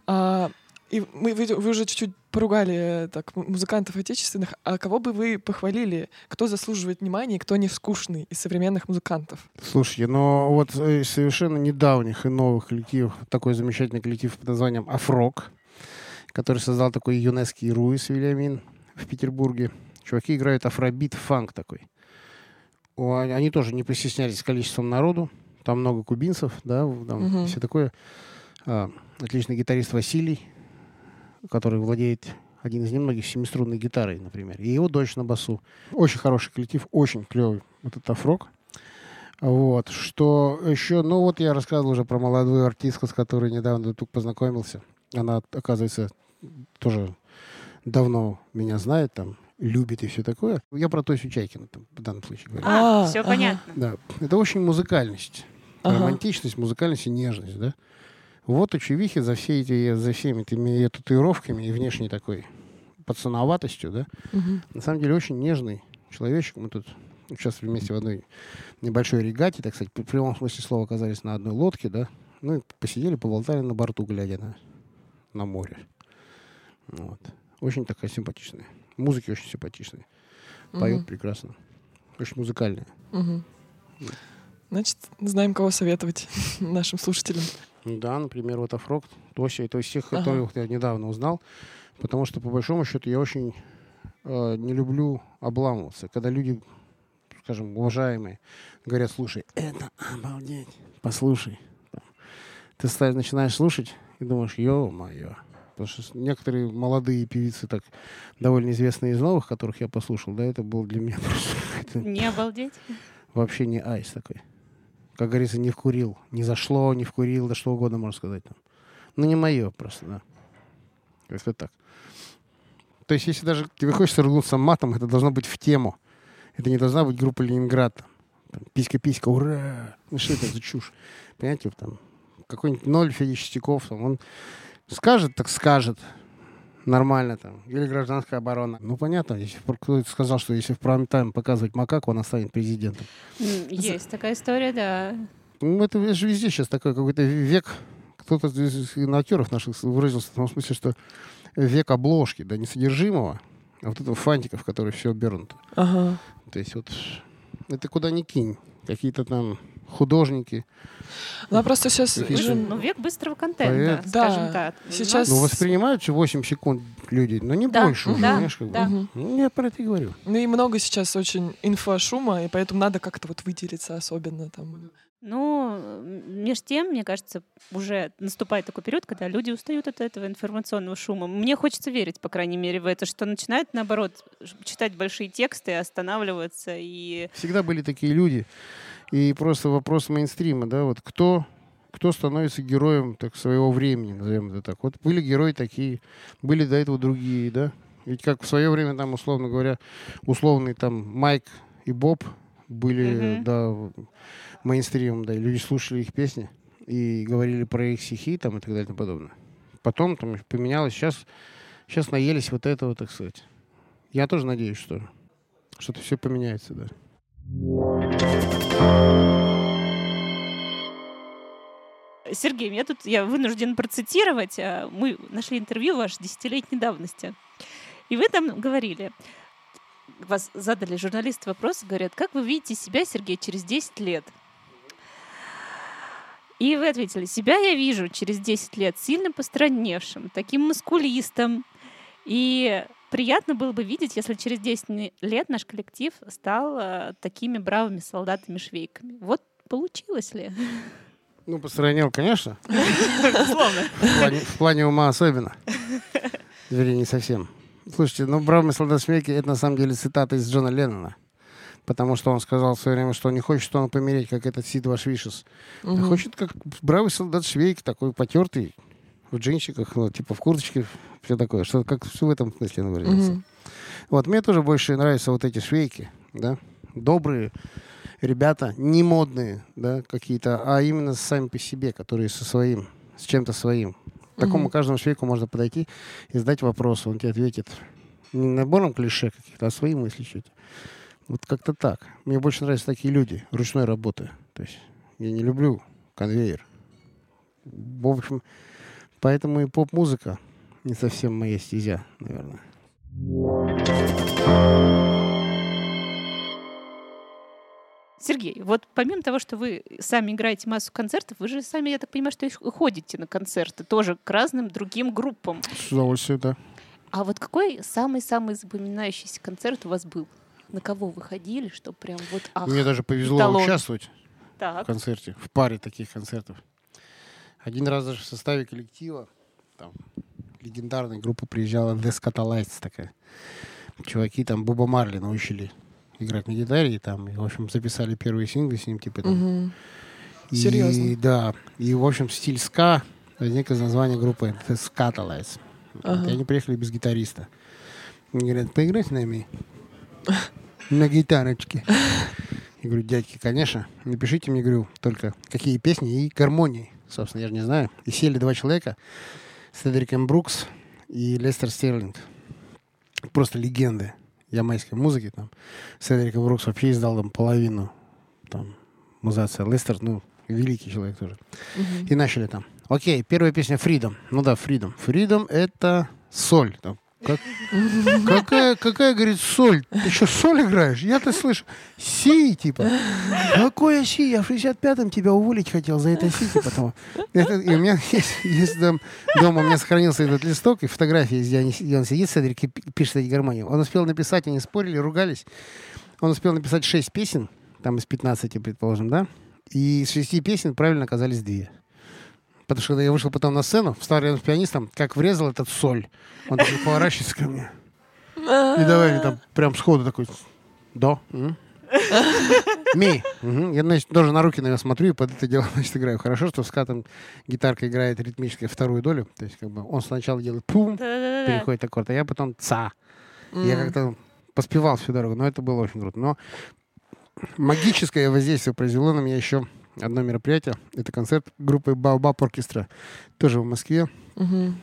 А, и мы, вы, вы уже чуть-чуть поругали э, так музыкантов отечественных. А кого бы вы похвалили? Кто заслуживает внимания и кто не скучный из современных музыкантов? Слушайте, но вот э, совершенно недавних и новых коллективов, такой замечательный коллектив под названием «Афрок», который создал такой юнеский Руис Вильямин в Петербурге. Чуваки играют афробит, фанк такой. Они- тоже не постеснялись количеством народу. Там много кубинцев, да, там Мгм. все такое. А, отличный гитарист Василий, который владеет один из немногих семиструнной гитарой, например. И его дочь на басу. Очень хороший коллектив, очень клевый вот этот афрок. Вот, что еще, ну вот я рассказывал уже про молодую артистку, с которой недавно тут познакомился. Она, оказывается, тоже давно меня знает, там, любит и все такое. Я про Тосю Чайкину там, в данном случае говорю. А, А, все ага. понятно. Да, это очень музыкальность. Ага. Романтичность, музыкальность и нежность, да? Вот у Чувихи за, все эти, за всеми этими ее татуировками и внешней такой пацановатостью, да, Мгм. на самом деле очень нежный человечек. Мы тут участвовали вместе в одной небольшой регате, так сказать, в прямом смысле слова оказались на одной лодке, да. Ну, и посидели, поболтали на борту, глядя на, на море. Вот. Очень такая симпатичная. Музыки очень симпатичная. Поет Мгм. прекрасно. Очень музыкальная. Мгм. Значит, знаем, кого советовать нашим слушателям. Да, например, вот Афрок, Тося, это из всех, Ага. которых я недавно узнал, потому что, по большому счету, я очень э, не люблю обламываться, когда люди, скажем, уважаемые, говорят, слушай, это обалдеть, послушай. Ты начинаешь слушать и думаешь, ё-моё. Потому что некоторые молодые певицы, так довольно известные из новых, которых я послушал, да, это был для меня просто Не обалдеть. вообще не айс такой. Как говорится, не вкурил. Не зашло, не вкурил, да что угодно можно сказать там. Ну, не мое просто, да. Как-то так. То есть, если даже тебе хочется ругнуться матом, это должно быть в тему. Это не должна быть группа Ленинград. Там, писька-писька, ура! Ну, что это за чушь? Понимаете, там, какой-нибудь ноль Федя Чистяков, там, он скажет, так скажет. Нормально там. Или гражданская оборона. Ну, понятно, если в- кто сказал, что если в прайм-тайм показывать макаку, она станет президентом. Есть такая история, да. Ну, это же везде сейчас такой какой-то век. Кто-то из актеров наших выразился в том смысле, что век обложки, да, не содержимого, а вот этого фантиков, которые все обернуты. Ага. То есть вот это куда ни кинь. Какие-то там художники. Ну, а просто сейчас... Какие же- Ну, век быстрого контента, Поэт. скажем Да. так. Сейчас- Ну, воспринимают же 8 секунд люди, но не Да, больше уже, да, как да. Ну, я про это и говорю. Ну и много сейчас очень инфошума, и поэтому надо как-то вот выделиться особенно там. Ну, между тем, мне кажется, уже наступает такой период, когда люди устают от этого информационного шума. Мне хочется верить, по крайней мере, в это, что начинают, наоборот, читать большие тексты, останавливаться и... Всегда были такие люди. И просто вопрос мейнстрима, да, вот кто, кто становится героем так, своего времени, назовем это так. Вот были герои такие, были до этого другие, да. Ведь как в свое время, там, условно говоря, условный там Майк и Боб были, Мгм. да, мейнстримом, да, и люди слушали их песни и говорили про их стихи там и так далее и тому подобное. Потом там поменялось, сейчас, сейчас наелись вот этого, так сказать. Я тоже надеюсь, что что-то все поменяется, да. Сергей, я тут я вынужден процитировать. а, Мы нашли интервью ваше десятилетней давности. И вы там говорили, вас задали журналисты вопрос, говорят, как вы видите себя, Сергей, через 10 лет? И вы ответили, себя я вижу через 10 лет сильно постраневшим, таким мускулистом. И приятно было бы видеть, если через 10 не- лет наш коллектив стал э, такими бравыми солдатами-швейками. Вот получилось ли? Ну, постранил, конечно. Безусловно. В плане, ума особенно. Вернее, не совсем. Слушайте, ну, «Бравый солдат Шмейки» — это на самом деле цитата из Джона Леннона. Потому что он сказал в свое время, что он не хочет он помереть, как этот Сид Вашвишес. Мгм. хочет, как бравый солдат Швейк, такой потертый, в джинсиках, ну, типа в курточке, все такое. Что как все в этом смысле он выразился. Мгм. Вот, мне тоже больше нравятся вот эти швейки, да, добрые ребята, не модные, да, какие-то, а именно сами по себе, которые со своим, с чем-то своим. К такому Мгм. каждому швейку можно подойти и задать вопрос, он тебе ответит не набором клише каких-то, а свои мысли чуть. Вот как-то так. Мне больше нравятся такие люди, ручной работы. То есть я не люблю конвейер. В общем, поэтому и поп-музыка не совсем моя стезя, наверное. Сергей, вот помимо того, что вы сами играете массу концертов, вы же сами, я так понимаю, что ходите на концерты тоже к разным другим группам. С удовольствием, да. А вот какой самый-самый запоминающийся концерт у вас был? На кого вы ходили, что прям вот ах, Мне даже повезло эталон. участвовать в так. концерте, в паре таких концертов. Один раз даже в составе коллектива, там, легендарная группа приезжала The Scatolites такая. Чуваки там Боба Марли научили играть на гитаре, и там, и, в общем, записали первые синглы с ним, типа там. Мгм. И, Серьезно? Да. И, в общем, стиль ска возник из названия группы The Scatolites. Ага. И они приехали без гитариста. Они говорят, поиграй с нами на гитарочке. Я говорю, дядьки, конечно, напишите мне, говорю, только какие песни и гармонии. Собственно, я же не знаю. И сели два человека, Седриком Брукс и Лестер Стерлинг. Просто легенды ямайской музыки. Там. Седрик Брукс вообще издал там половину там, музация. Лестер, ну, великий человек тоже. Мгм. И начали там. Окей, первая песня Freedom. Ну да, Freedom. Freedom это соль. Там, как- какая, какая, говорит, соль? Ты что, соль играешь? Я-то слышу. Си, типа. Какое си? Я в 65-м тебя уволить хотел за это си, типа того. Это- и у меня есть, есть там, дома у меня сохранился этот листок и фотографии, где, они, где он сидит, Седрик, и пи- пишет эти гармонии. Он успел написать, они спорили, ругались. Он успел написать 6 песен, там из 15, предположим, да? И из шести песен правильно оказались две. Потому что когда я вышел потом на сцену, встал рядом с пианистом, как врезал этот соль. Он такой поворачивается ко мне. И давай мне там прям сходу такой, до. Ми. Я, значит, тоже на руки на него смотрю и под это дело, значит, играю. Хорошо, что в скатом гитарка играет ритмически вторую долю. То есть, как бы, он сначала делает пум, переходит аккорд, а я потом ца. Я как-то поспевал всю дорогу, но это было очень круто. Но магическое воздействие произвело на меня еще одно мероприятие. Это концерт группы Baobab Оркестра. Тоже в Москве. Мгм.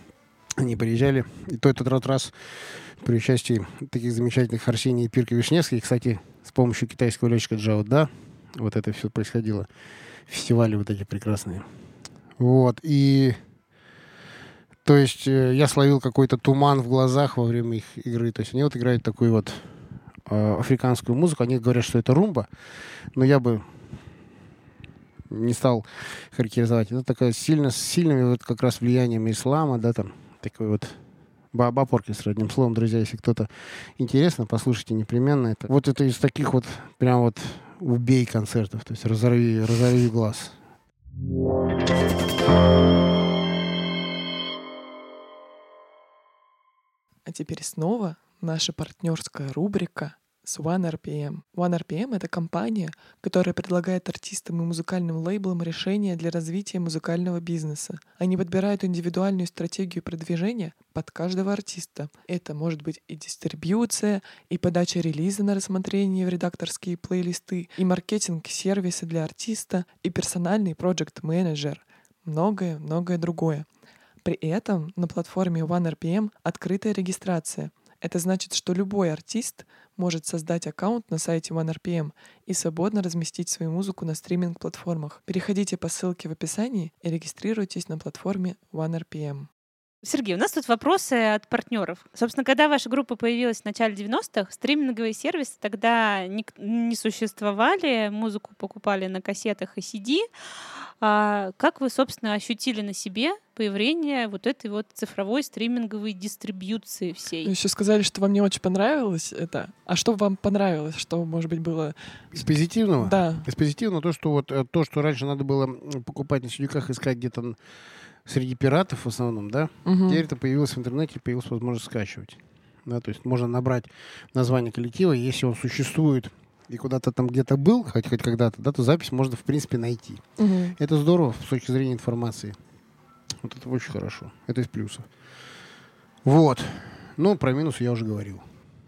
Они приезжали. И то этот тот раз при участии таких замечательных Арсений и Пирка Вишневский. Кстати, с помощью китайского летчика Джао Да. Вот это все происходило. Фестивали вот эти прекрасные. Вот. И то есть э, я словил какой-то туман в глазах во время их игры. То есть они вот играют такую вот э, африканскую музыку. Они говорят, что это румба. Но я бы не стал характеризовать. Это такая сильно, с сильными вот как раз влияниями ислама, да, там, такой вот Баобаб оркестр, одним словом, друзья, если кто-то интересно, послушайте непременно это. Вот это из таких вот прям вот убей концертов, то есть разорви, разорви глаз. А теперь снова наша партнерская рубрика с OneRPM. OneRPM — это компания, которая предлагает артистам и музыкальным лейблам решения для развития музыкального бизнеса. Они подбирают индивидуальную стратегию продвижения под каждого артиста. Это может быть и дистрибьюция, и подача релиза на рассмотрение в редакторские плейлисты, и маркетинг-сервисы для артиста, и персональный проект-менеджер. Многое-многое другое. При этом на платформе OneRPM открытая регистрация. Это значит, что любой артист может создать аккаунт на сайте OneRPM и свободно разместить свою музыку на стриминг-платформах. Переходите по ссылке в описании и регистрируйтесь на платформе OneRPM. Сергей, у нас тут вопросы от партнеров. Собственно, когда ваша группа появилась в начале 90-х, стриминговые сервисы тогда не, существовали, музыку покупали на кассетах и CD. А как вы, собственно, ощутили на себе появление вот этой вот цифровой стриминговой дистрибьюции всей? Еще сказали, что вам не очень понравилось это. А что вам понравилось? Что, может быть, было... Из позитивного? Да. Из позитивного то, что вот э, то, что раньше надо было покупать на сидюках, искать где-то среди пиратов в основном, да, Мгм. Теперь это появилось в интернете, появилась возможность скачивать. Да, то есть можно набрать название коллектива, если он существует и куда-то там где-то был, хоть, хоть когда-то, да, то запись можно, в принципе, найти. Мгм. Это здорово с точки зрения информации. Вот это очень хорошо. Это из плюсов. Вот. Ну, про минусы я уже говорил.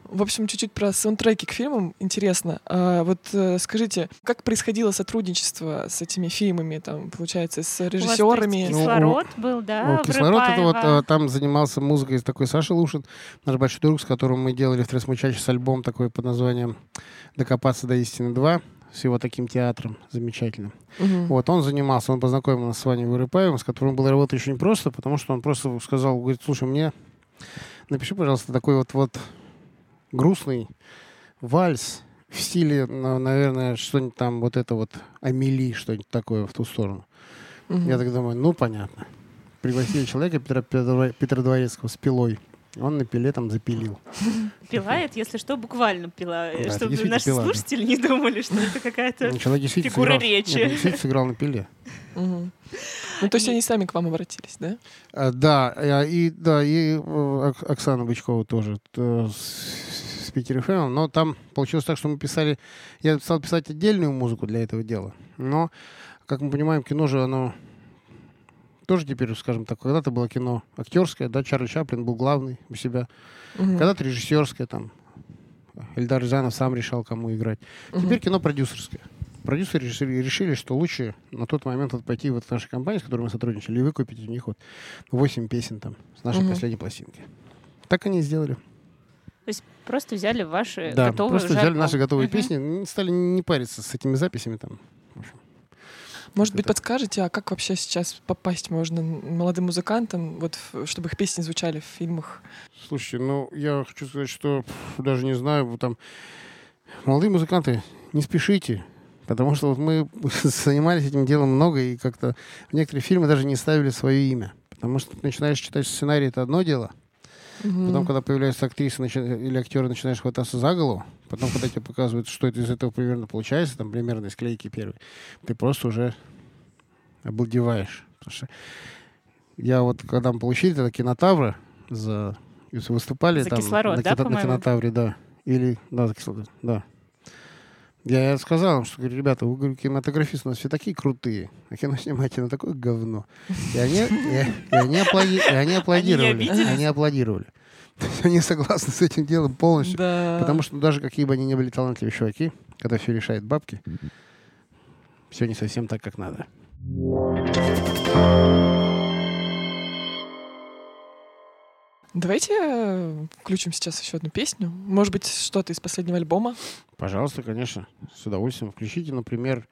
В общем, чуть-чуть про саундтреки к фильмам интересно. А вот э, скажите, как происходило сотрудничество с этими фильмами, там, получается, с У вас, режиссерами? Ну, кислород был, да? Ну, кислород это вот э, там занимался музыкой такой Саша Лушин, наш большой друг, с которым мы делали в Тресмучачес альбом такой под названием «Докопаться до истины 2» с его таким театром замечательным. Мгм. Вот, он занимался, он познакомил нас с Ваней Вырыпаевым, с которым было работать очень просто, потому что он просто сказал, говорит, слушай, мне напиши, пожалуйста, такой вот, вот грустный вальс в стиле, на- наверное, что-нибудь там, вот это вот Амели, что-нибудь такое в ту сторону. Мгм. Я так думаю, ну, понятно. Пригласили человека, Петра, Петра, Петра Дворецкого, с пилой. Он на пиле там запилил. Пила это, если что, буквально пила. чтобы наши пила, да. слушатели не думали, что это какая-то... Ну, Фигура сыграл, речи. Нет, действительно сыграл на пиле. Ну, то есть они сами к вам обратились, да? А, Да, а, и да, и э, Ок- Оксана Бычкова тоже э, с, с Питер FM, но там получилось так, что мы писали, я стал писать отдельную музыку для этого дела, но, как мы понимаем, кино же оно тоже теперь, скажем так, когда-то было кино актерское, да, Чарли Чаплин был главный у себя, Мгм. когда-то режиссерское, там, Эльдар Рязанов сам решал, кому играть. Мгм. Теперь кино продюсерское. Продюсеры решили, решили, что лучше на тот момент вот пойти вот в нашу компанию, с которой мы сотрудничали, и выкупить у них вот 8 песен там с нашей Мгм. последней пластинки. Так они и сделали. То есть просто взяли ваши да, готовые просто взяли наши готовые Мгм. песни, стали не париться с этими записями там. Может быть, подскажете, а как вообще сейчас попасть можно молодым музыкантам, вот, чтобы их песни звучали в фильмах? Слушайте, ну я хочу сказать, что даже не знаю, там молодые музыканты, не спешите. Потому что вот мы занимались этим делом много, и как-то в некоторые фильмы даже не ставили свое имя. Потому что ты начинаешь читать сценарий, это одно дело. Мгм. Потом, когда появляются актрисы начи- или актеры, начинаешь хвататься за голову. Потом, когда тебе показывают, что это из этого примерно получается, там примерно из клейки первой, ты просто уже обалдеваешь. Потому что я вот, когда мы получили тогда кинотавра за... Выступали За там кислород, на, да, кино- на кинотавре, да. Или, да, за кислород, да. Я, сказал им, что, говорю, ребята, вы, говорю, кинематографисты у нас все такие крутые, а кино снимаете на такое говно. И они, и, и они, аплади- и они аплодировали. обиделись? Они аплодировали. То есть они согласны с этим делом полностью. Да. Потому что даже какие бы они ни были талантливые чуваки, когда все решает бабки, все не совсем так, как надо. Давайте э, включим сейчас еще одну песню. Может быть, что-то из последнего альбома. Пожалуйста, конечно, с удовольствием. Включите, например,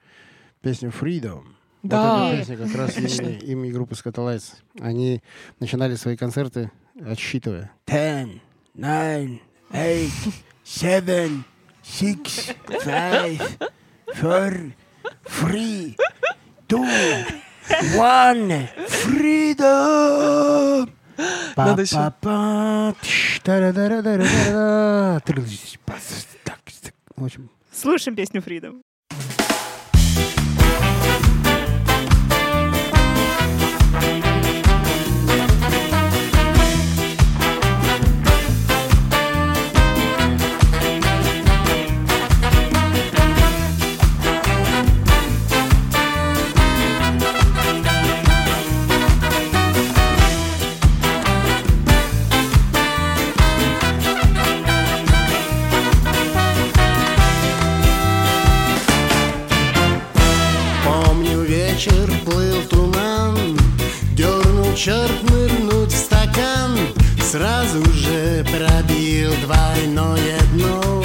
песню Freedom. Да. Вот эта песня как раз имени, имени группы Scatolites. Они начинали свои концерты, отсчитывая. Ten, nine, eight, seven, six, five, four, three, two, one, freedom! Надо еще. В общем, Слушаем песню Freedom. Пробил двойное дно.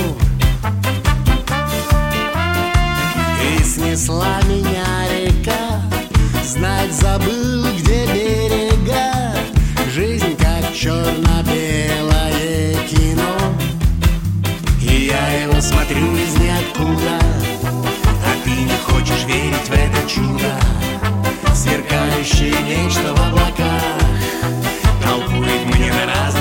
И снесла меня река Знать забыл, где берега Жизнь как черно-белое кино. И я его смотрю из ниоткуда а ты не хочешь верить в это чудо. Сверкающее нечто в облаках Толкует мне на разных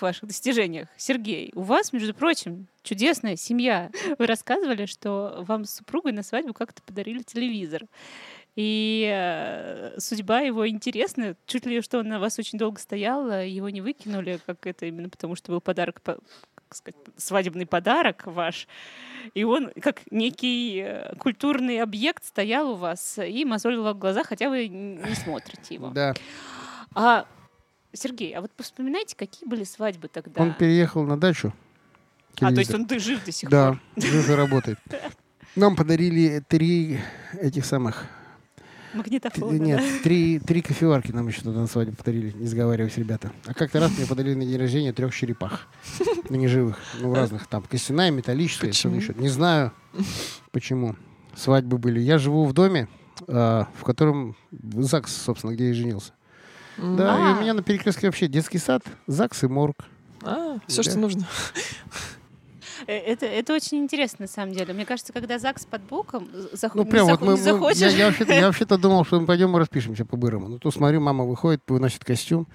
других ваших достижениях. Сергей, у вас, между прочим, чудесная семья. Вы рассказывали, что вам с супругой на свадьбу как-то подарили телевизор. И э, судьба его интересная. Чуть ли что он на вас очень долго стоял, его не выкинули, как это именно потому, что был подарок, по- как сказать, свадебный подарок ваш. И он, как некий э, культурный объект, стоял у вас и мозолил вам глаза, хотя вы не смотрите его. Да. А, Сергей, а вот вспоминайте, какие были свадьбы тогда? Он переехал на дачу. А, то есть телевизор. он жив до сих Да, пор? жив и работает. Нам подарили три этих самых... т- Магнитофон. Нет, три, три кофеварки нам еще тогда на свадьбу подарили, не сговариваясь, ребята. А как-то раз мне подарили на день рождения трех черепах. Ну, не живых, ну, разных там. Костяная, металлическая, что еще. Не знаю, почему. Свадьбы были. Я живу в доме, а, в котором ЗАГС, собственно, где я и женился. Да, и А. у меня на перекрестке вообще детский сад, ЗАГС и морг. А, все, Да. что нужно. Э, Это, это очень интересно, на самом деле. Мне кажется, когда ЗАГС под боком, Ну, заходит, прям вот мы, мы- захочешь... я, я вообще-то, я вообще-то думал, что мы пойдем и распишемся по-бырому. Ну, тут смотрю, мама выходит, выносит костюм.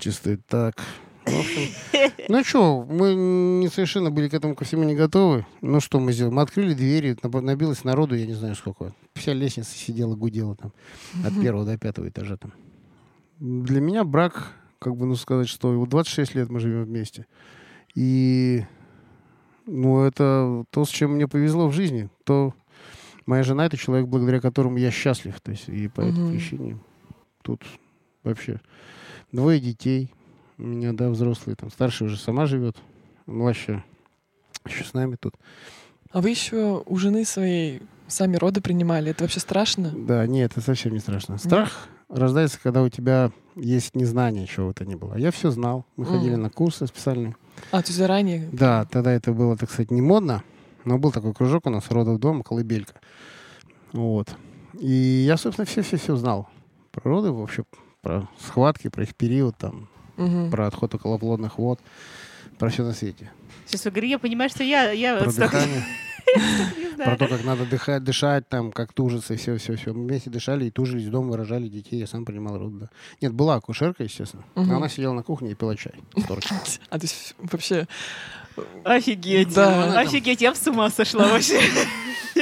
Чисто так. Ну что, мы не совершенно были к этому ко всему не готовы. Ну что мы сделали? Мы открыли двери, наб- набилось народу, я не знаю сколько. Вся лестница сидела, гудела там от первого до пятого этажа там. Для меня брак, как бы, ну сказать, что вот 26 лет мы живем вместе. И ну, это то, с чем мне повезло в жизни. То моя жена — это человек, благодаря которому я счастлив. То есть и по этой причине тут вообще двое детей. У меня, да, взрослые. Там старшая уже сама живет. Младшая еще с нами тут. А вы еще у жены своей сами роды принимали. Это вообще страшно? Да, нет, это совсем не страшно. Страх рождается, когда у тебя есть незнание, чего бы то ни было. Я все знал. Мы Мгм. ходили на курсы специальные. А, то есть заранее? Да, тогда это было, так сказать, не модно, но был такой кружок у нас, родов дом, колыбелька. Вот. И я, собственно, все-все-все знал. Про роды вообще, про схватки, про их период, там, Мгм. про отход околоплодных вод, про все на свете. Сейчас вы говорите, я понимаю, что я, я Про вот столько дыхание, про то, как надо дыхать, дышать, там, как тужиться, и все-все-все. Мы вместе дышали и тужились, дома рожали детей, я сам принимал роды, да. Нет, была акушерка, естественно, Мгм. но она сидела на кухне и пила чай. А то есть вообще Офигеть. Да. Офигеть, я бы с ума сошла вообще.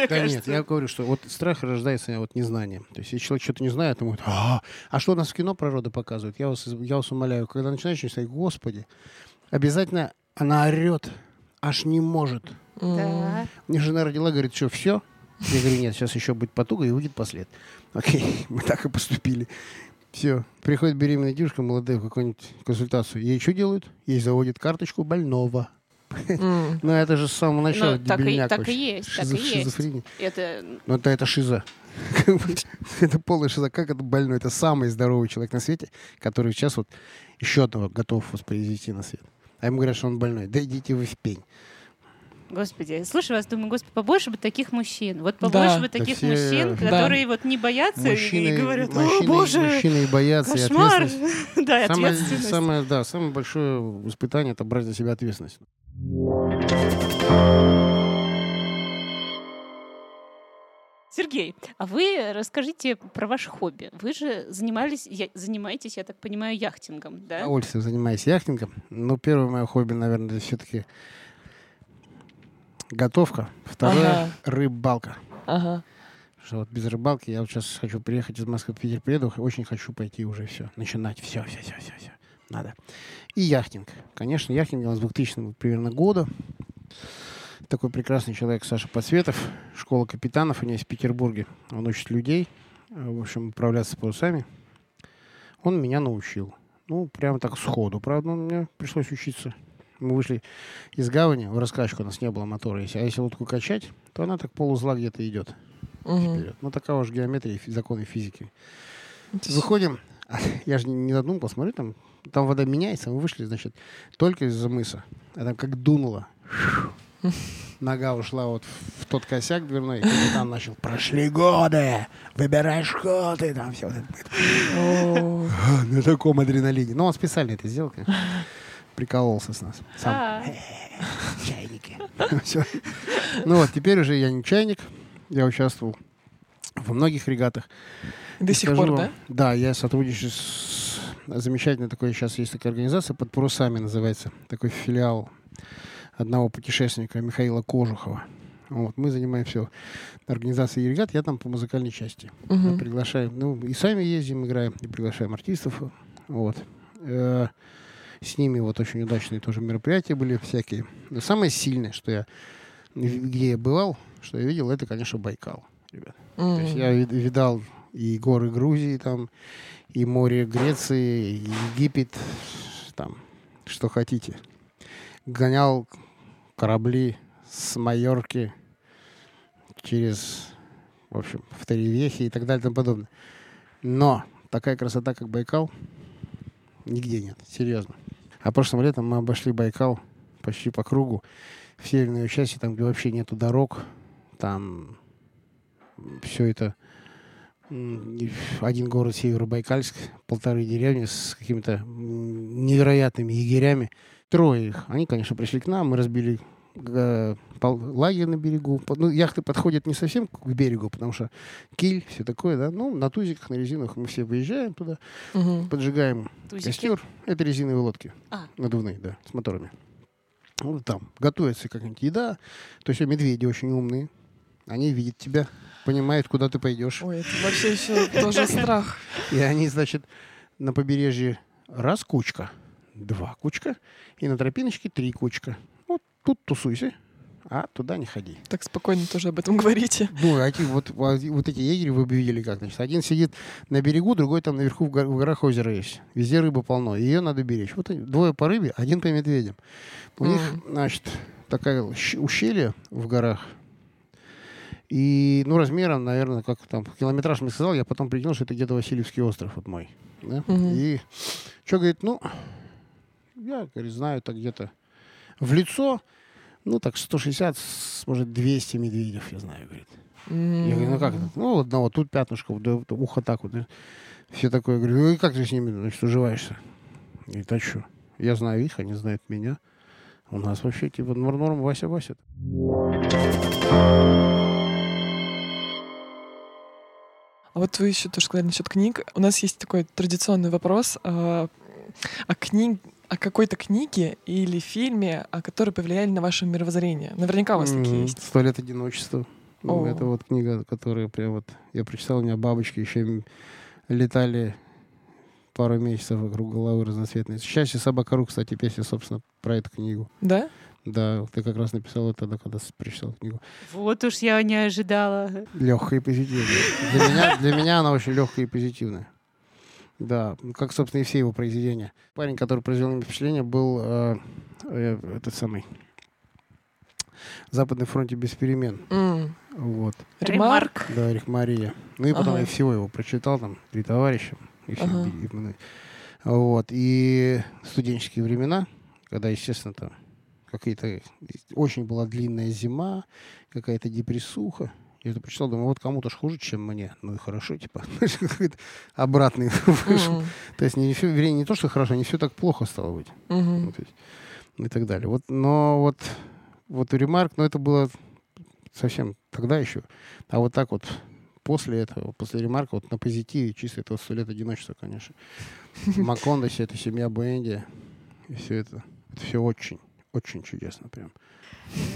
Да нет, я говорю, что вот страх рождается от незнания. То есть, если человек что-то не знает, он говорит, а, а что у нас в кино природа показывает? Я вас, я вас умоляю, когда начинаешь читать, господи, обязательно она орет, аж не может. Да. Мне жена родила, говорит, что все? Я говорю, нет, сейчас еще будет потуга и выйдет послед. Окей, мы так и поступили. Все. Приходит беременная девушка молодая в какую-нибудь консультацию. Ей что делают? Ей заводят карточку больного. М. Ну, это же с самого начала Ну, так и- дебильняк так и есть, так и Шизо- есть. Шизофрения. Это Ну, это, это шиза. Это полная шиза. Как это больной? Это самый здоровый человек на свете, который сейчас вот еще одного готов воспроизвести на свет. А ему говорят, что он больной. Да идите вы в пень. Господи, слушай вас, думаю, господи, побольше бы таких мужчин. Вот Да. побольше бы Да таких все- мужчин, Да. которые вот не боятся Мужчины, и говорят, о, мужчины- боже, мужчины и боятся, и кошмар. ответственность. Да, и Самое, ответственность. самое, да, самое большое испытание это брать на себя ответственность. Сергей, а вы расскажите про ваше хобби. Вы же занимались, я- занимаетесь, я так понимаю, яхтингом, да? Удовольствие занимаюсь яхтингом. Но первое мое хобби, наверное, это все-таки готовка. Второе Ага. рыбалка. Ага. Что вот без рыбалки я вот сейчас хочу приехать из Москвы в Питер, приеду, очень хочу пойти уже все, начинать все, все, все, все, все, надо. И яхтинг. Конечно, яхтинг у нас 2000 примерно года. Такой прекрасный человек Саша Подсветов, школа капитанов у него есть в Петербурге. Он учит людей, в общем, управляться парусами. Он меня научил. Ну, прямо так сходу. Правда, мне пришлось учиться. Мы вышли из гавани, в раскачку у нас не было мотора. Если- А если лодку качать, то она так полузла где-то идет вперед. Ну, такова же геометрия и законы физики. Это Выходим, я же не, додумал, посмотри, там, там вода меняется, мы вышли, значит, только из-за мыса. А там как дунуло. Нога ушла вот в, тот косяк дверной, и капитан начал, прошли годы, выбирай что ты, там все. О, На таком адреналине. Но он специально это сделал, конечно. Прикололся с нас. Сам. А, Чайники. Ну вот, теперь уже я не чайник. Я участвовал во многих регатах. До сих пор, да? Да, я сотрудничаю с замечательной такой, сейчас есть такая организация, под парусами называется, такой филиал одного путешественника Михаила Кожухова. Вот, мы занимаемся организацией регат, я там по музыкальной части. Мы приглашаем, ну, и сами ездим, играем, и приглашаем артистов. Вот. Э, С ними вот очень удачные тоже мероприятия были всякие. Но самое сильное, что я, где я бывал, что я видел, это, конечно, Байкал, ребят. То есть я вид- видал и горы Грузии там, и море Греции, и Египет, там, что хотите. Гонял корабли с Майорки через, в общем, в Теревехе и так далее и тому подобное. Но такая красота, как Байкал, нигде нет, серьезно. А прошлым летом мы обошли Байкал почти по кругу в северной части, там, где вообще нету дорог, там все это один город Северобайкальск, полторы деревни с какими-то невероятными егерями. Трое их. Они, конечно, пришли к нам, мы разбили лагерь на берегу. Ну, яхты подходят не совсем к берегу, потому что киль, все такое, да. Ну, на тузиках, на резинах мы все выезжаем туда, Мгм. поджигаем тузики. костер. Это резиновые лодки. А. Надувные, да, с моторами. Вот там готовится какая-нибудь еда. То есть медведи очень умные. Они видят тебя, понимают, куда ты пойдешь. Ой, это вообще еще тоже страх. И они, значит, на побережье раз кучка, два кучка, и на тропиночке три кучка. Тут тусуйся, а туда не ходи. Так спокойно тоже об этом говорите. Ну, а эти, вот, вот вот эти егери вы бы видели как. Значит, один сидит на берегу, другой там наверху в, гор- в горах озеро есть. Везде рыбы полно. Ее надо беречь. Вот они, двое по рыбе, один по медведям. У них, значит, такая ущелье в горах. И, ну, размером, наверное, как там, километраж мне сказал, я потом прикинул, что это где-то Васильевский остров вот мой. Да? Мгм. И что, говорит, ну, я, говорит, знаю, так где-то в лицо, ну, так 160, с- может, 200 медведев, я знаю, говорит. Я говорю, ну как это? Ну, одного тут пятнышко, да, ухо так вот. да. Все такое. Говорю, ну и как ты с ними, значит, уживаешься? Говорит, а что? Я знаю их, они знают меня. У нас вообще типа норм, норм Вася, Вася. А вот вы еще тоже сказали насчет книг. У нас есть такой традиционный вопрос. А, а книг, о какой-то книге или фильме, а, которые повлияли на ваше мировоззрение. Наверняка у вас такие есть. «Сто лет одиночества». О. Это вот книга, которая прям вот... Я прочитал, у меня бабочки еще летали пару месяцев вокруг головы разноцветные. «Счастье собака ру», кстати, песня, собственно, про эту книгу. Да? Да, ты как раз написал это тогда, когда прочитал книгу. Вот уж я не ожидала. Легкая и позитивная. Для меня, для меня она очень легкая и позитивная. Да, как, собственно, и все его произведения. Парень, который произвел на меня впечатление, был э, э, этот самый Западный фронте без перемен. М. Вот. Ремарк. Да, Рих Мария. Ну и потом Ага. я всего его прочитал, там, «Три товарища». И все, Ага. и Вот. И студенческие времена, когда, естественно, там какие-то... Очень была длинная зима, какая-то депрессуха. Я это прочитал, думаю, вот кому-то ж хуже, чем мне. Ну и хорошо, типа. Какой-то обратный вышел. То есть не, все, вернее, не то, что хорошо, не все так плохо стало быть. И так далее. Вот, но вот, вот ремарк, но это было совсем тогда еще. А вот так вот после этого, после ремарка, вот на позитиве, чисто это сто лет одиночества, конечно. Макондо, вся эта семья Бенди, и все это, это все очень, очень чудесно прям.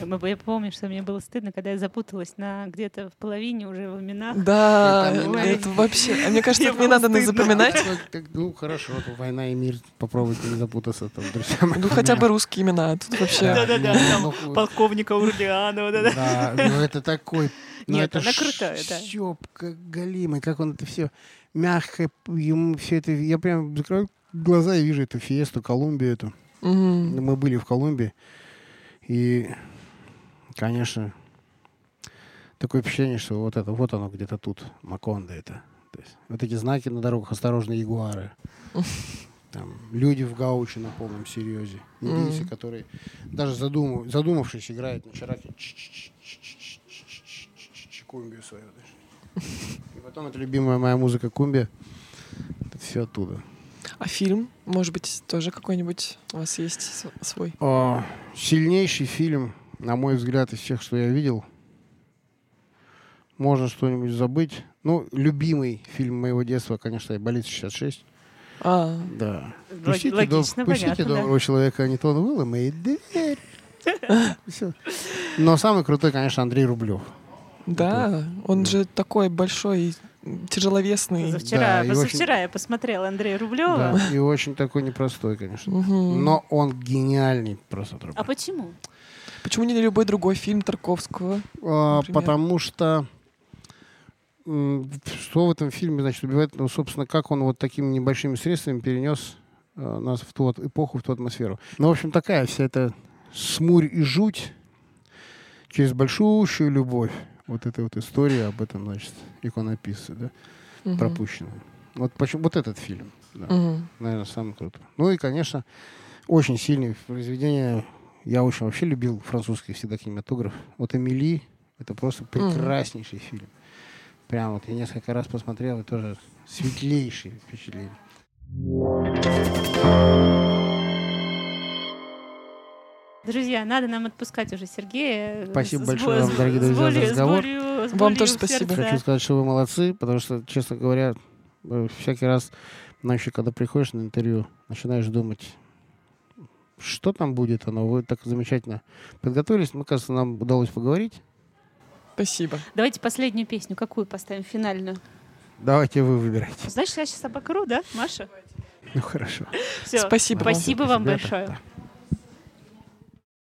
Мы- Я помню, что мне было стыдно, когда я запуталась на где-то в половине уже в именах. Да, Это вообще... А мне кажется, Мне это не надо запоминать. Как- Ну, хорошо, вот «Война и мир», попробуйте не запутаться там, друзья мои. Ну, хотя бы русские имена. а Тут вообще... Да-да-да, Ну, там ну, полковника Урлеанова, да-да. Да, ну это такой... Ну, Нет, это она крутая, да. Щепка голимый, как он это все мягко, ему все это... Я прям закрываю глаза и вижу эту фиесту, Колумбию эту. Мгм. Мы были в Колумбии, и, конечно, такое впечатление, что вот это, вот оно где-то тут, Макондо это. То есть вот эти знаки на дорогах, осторожно, ягуары. Там, люди в гауче на полном серьезе. Индийцы, Мгм. которые даже задумав- задумавшись играют на чараке кумбию свою. даже. И потом это любимая моя музыка кумби. Это все оттуда. А фильм, может быть, тоже какой-нибудь у вас есть свой? А, сильнейший фильм, на мой взгляд, из всех, что я видел. Можно что-нибудь забыть. Ну, любимый фильм моего детства, конечно, «Больница 66». А, Да. Пустите, Логично, доб- пустите понятно, да. доброго человека Антона Уиллама и дверь. Всё. Но самый крутой, конечно, Андрей Рублев. да, он же такой большой, тяжеловесный. Позавчера, Да, и очень- позавчера я посмотрела Андрея Рублева. Да, и очень такой непростой, конечно. Мгм. Но он гениальный просто друг. А почему? Почему не любой другой фильм Тарковского? А, например? потому что что в этом фильме, значит, убивает, ну, собственно, как он вот такими небольшими средствами перенес э, нас в ту вот эпоху, в ту атмосферу. Ну, в общем, такая вся эта смурь и жуть через большущую любовь. Вот эта вот история об этом, значит, иконописце, да, Мгм. пропущенная. Вот, почему, вот этот фильм, да, Мгм. наверное, самый крутой. Ну и, конечно, очень сильные произведения. Я очень вообще любил французский всегда кинематограф. Вот «Эмили» — это просто прекраснейший фильм. Прям вот я несколько раз посмотрел, и тоже светлейшие впечатления. Друзья, надо нам отпускать уже Сергея. Спасибо С- с большое бо- вам, с- дорогие с друзья, за болью- с разговор. болью- с Вам тоже спасибо. сердце. Хочу сказать, что вы молодцы, потому что, честно говоря, э, всякий раз, ночью, когда приходишь на интервью, начинаешь думать, что там будет оно. Вы так замечательно подготовились. Мне кажется, нам удалось поговорить. Спасибо. Давайте последнюю песню. Какую поставим? Финальную. Давайте вы выбирайте. Знаешь, я сейчас обокру, да, Маша? Ну, хорошо. Все. Спасибо вам. Спасибо вам большое. да.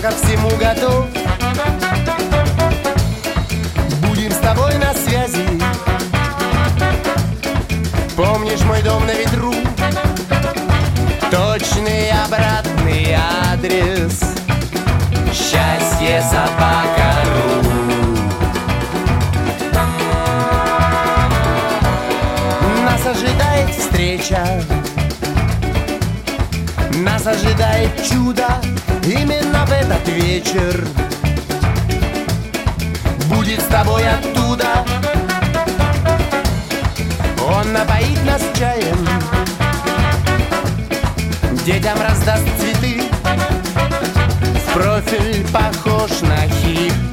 ко всему готов. Будем с тобой на связи. Помнишь мой дом на ветру? Точный обратный адрес. Счастье собака.ру Нас ожидает встреча ожидает чудо. Именно в этот вечер Будет с тобой оттуда. Он напоит нас чаем Детям раздаст цветы. В профиль похож на хиппи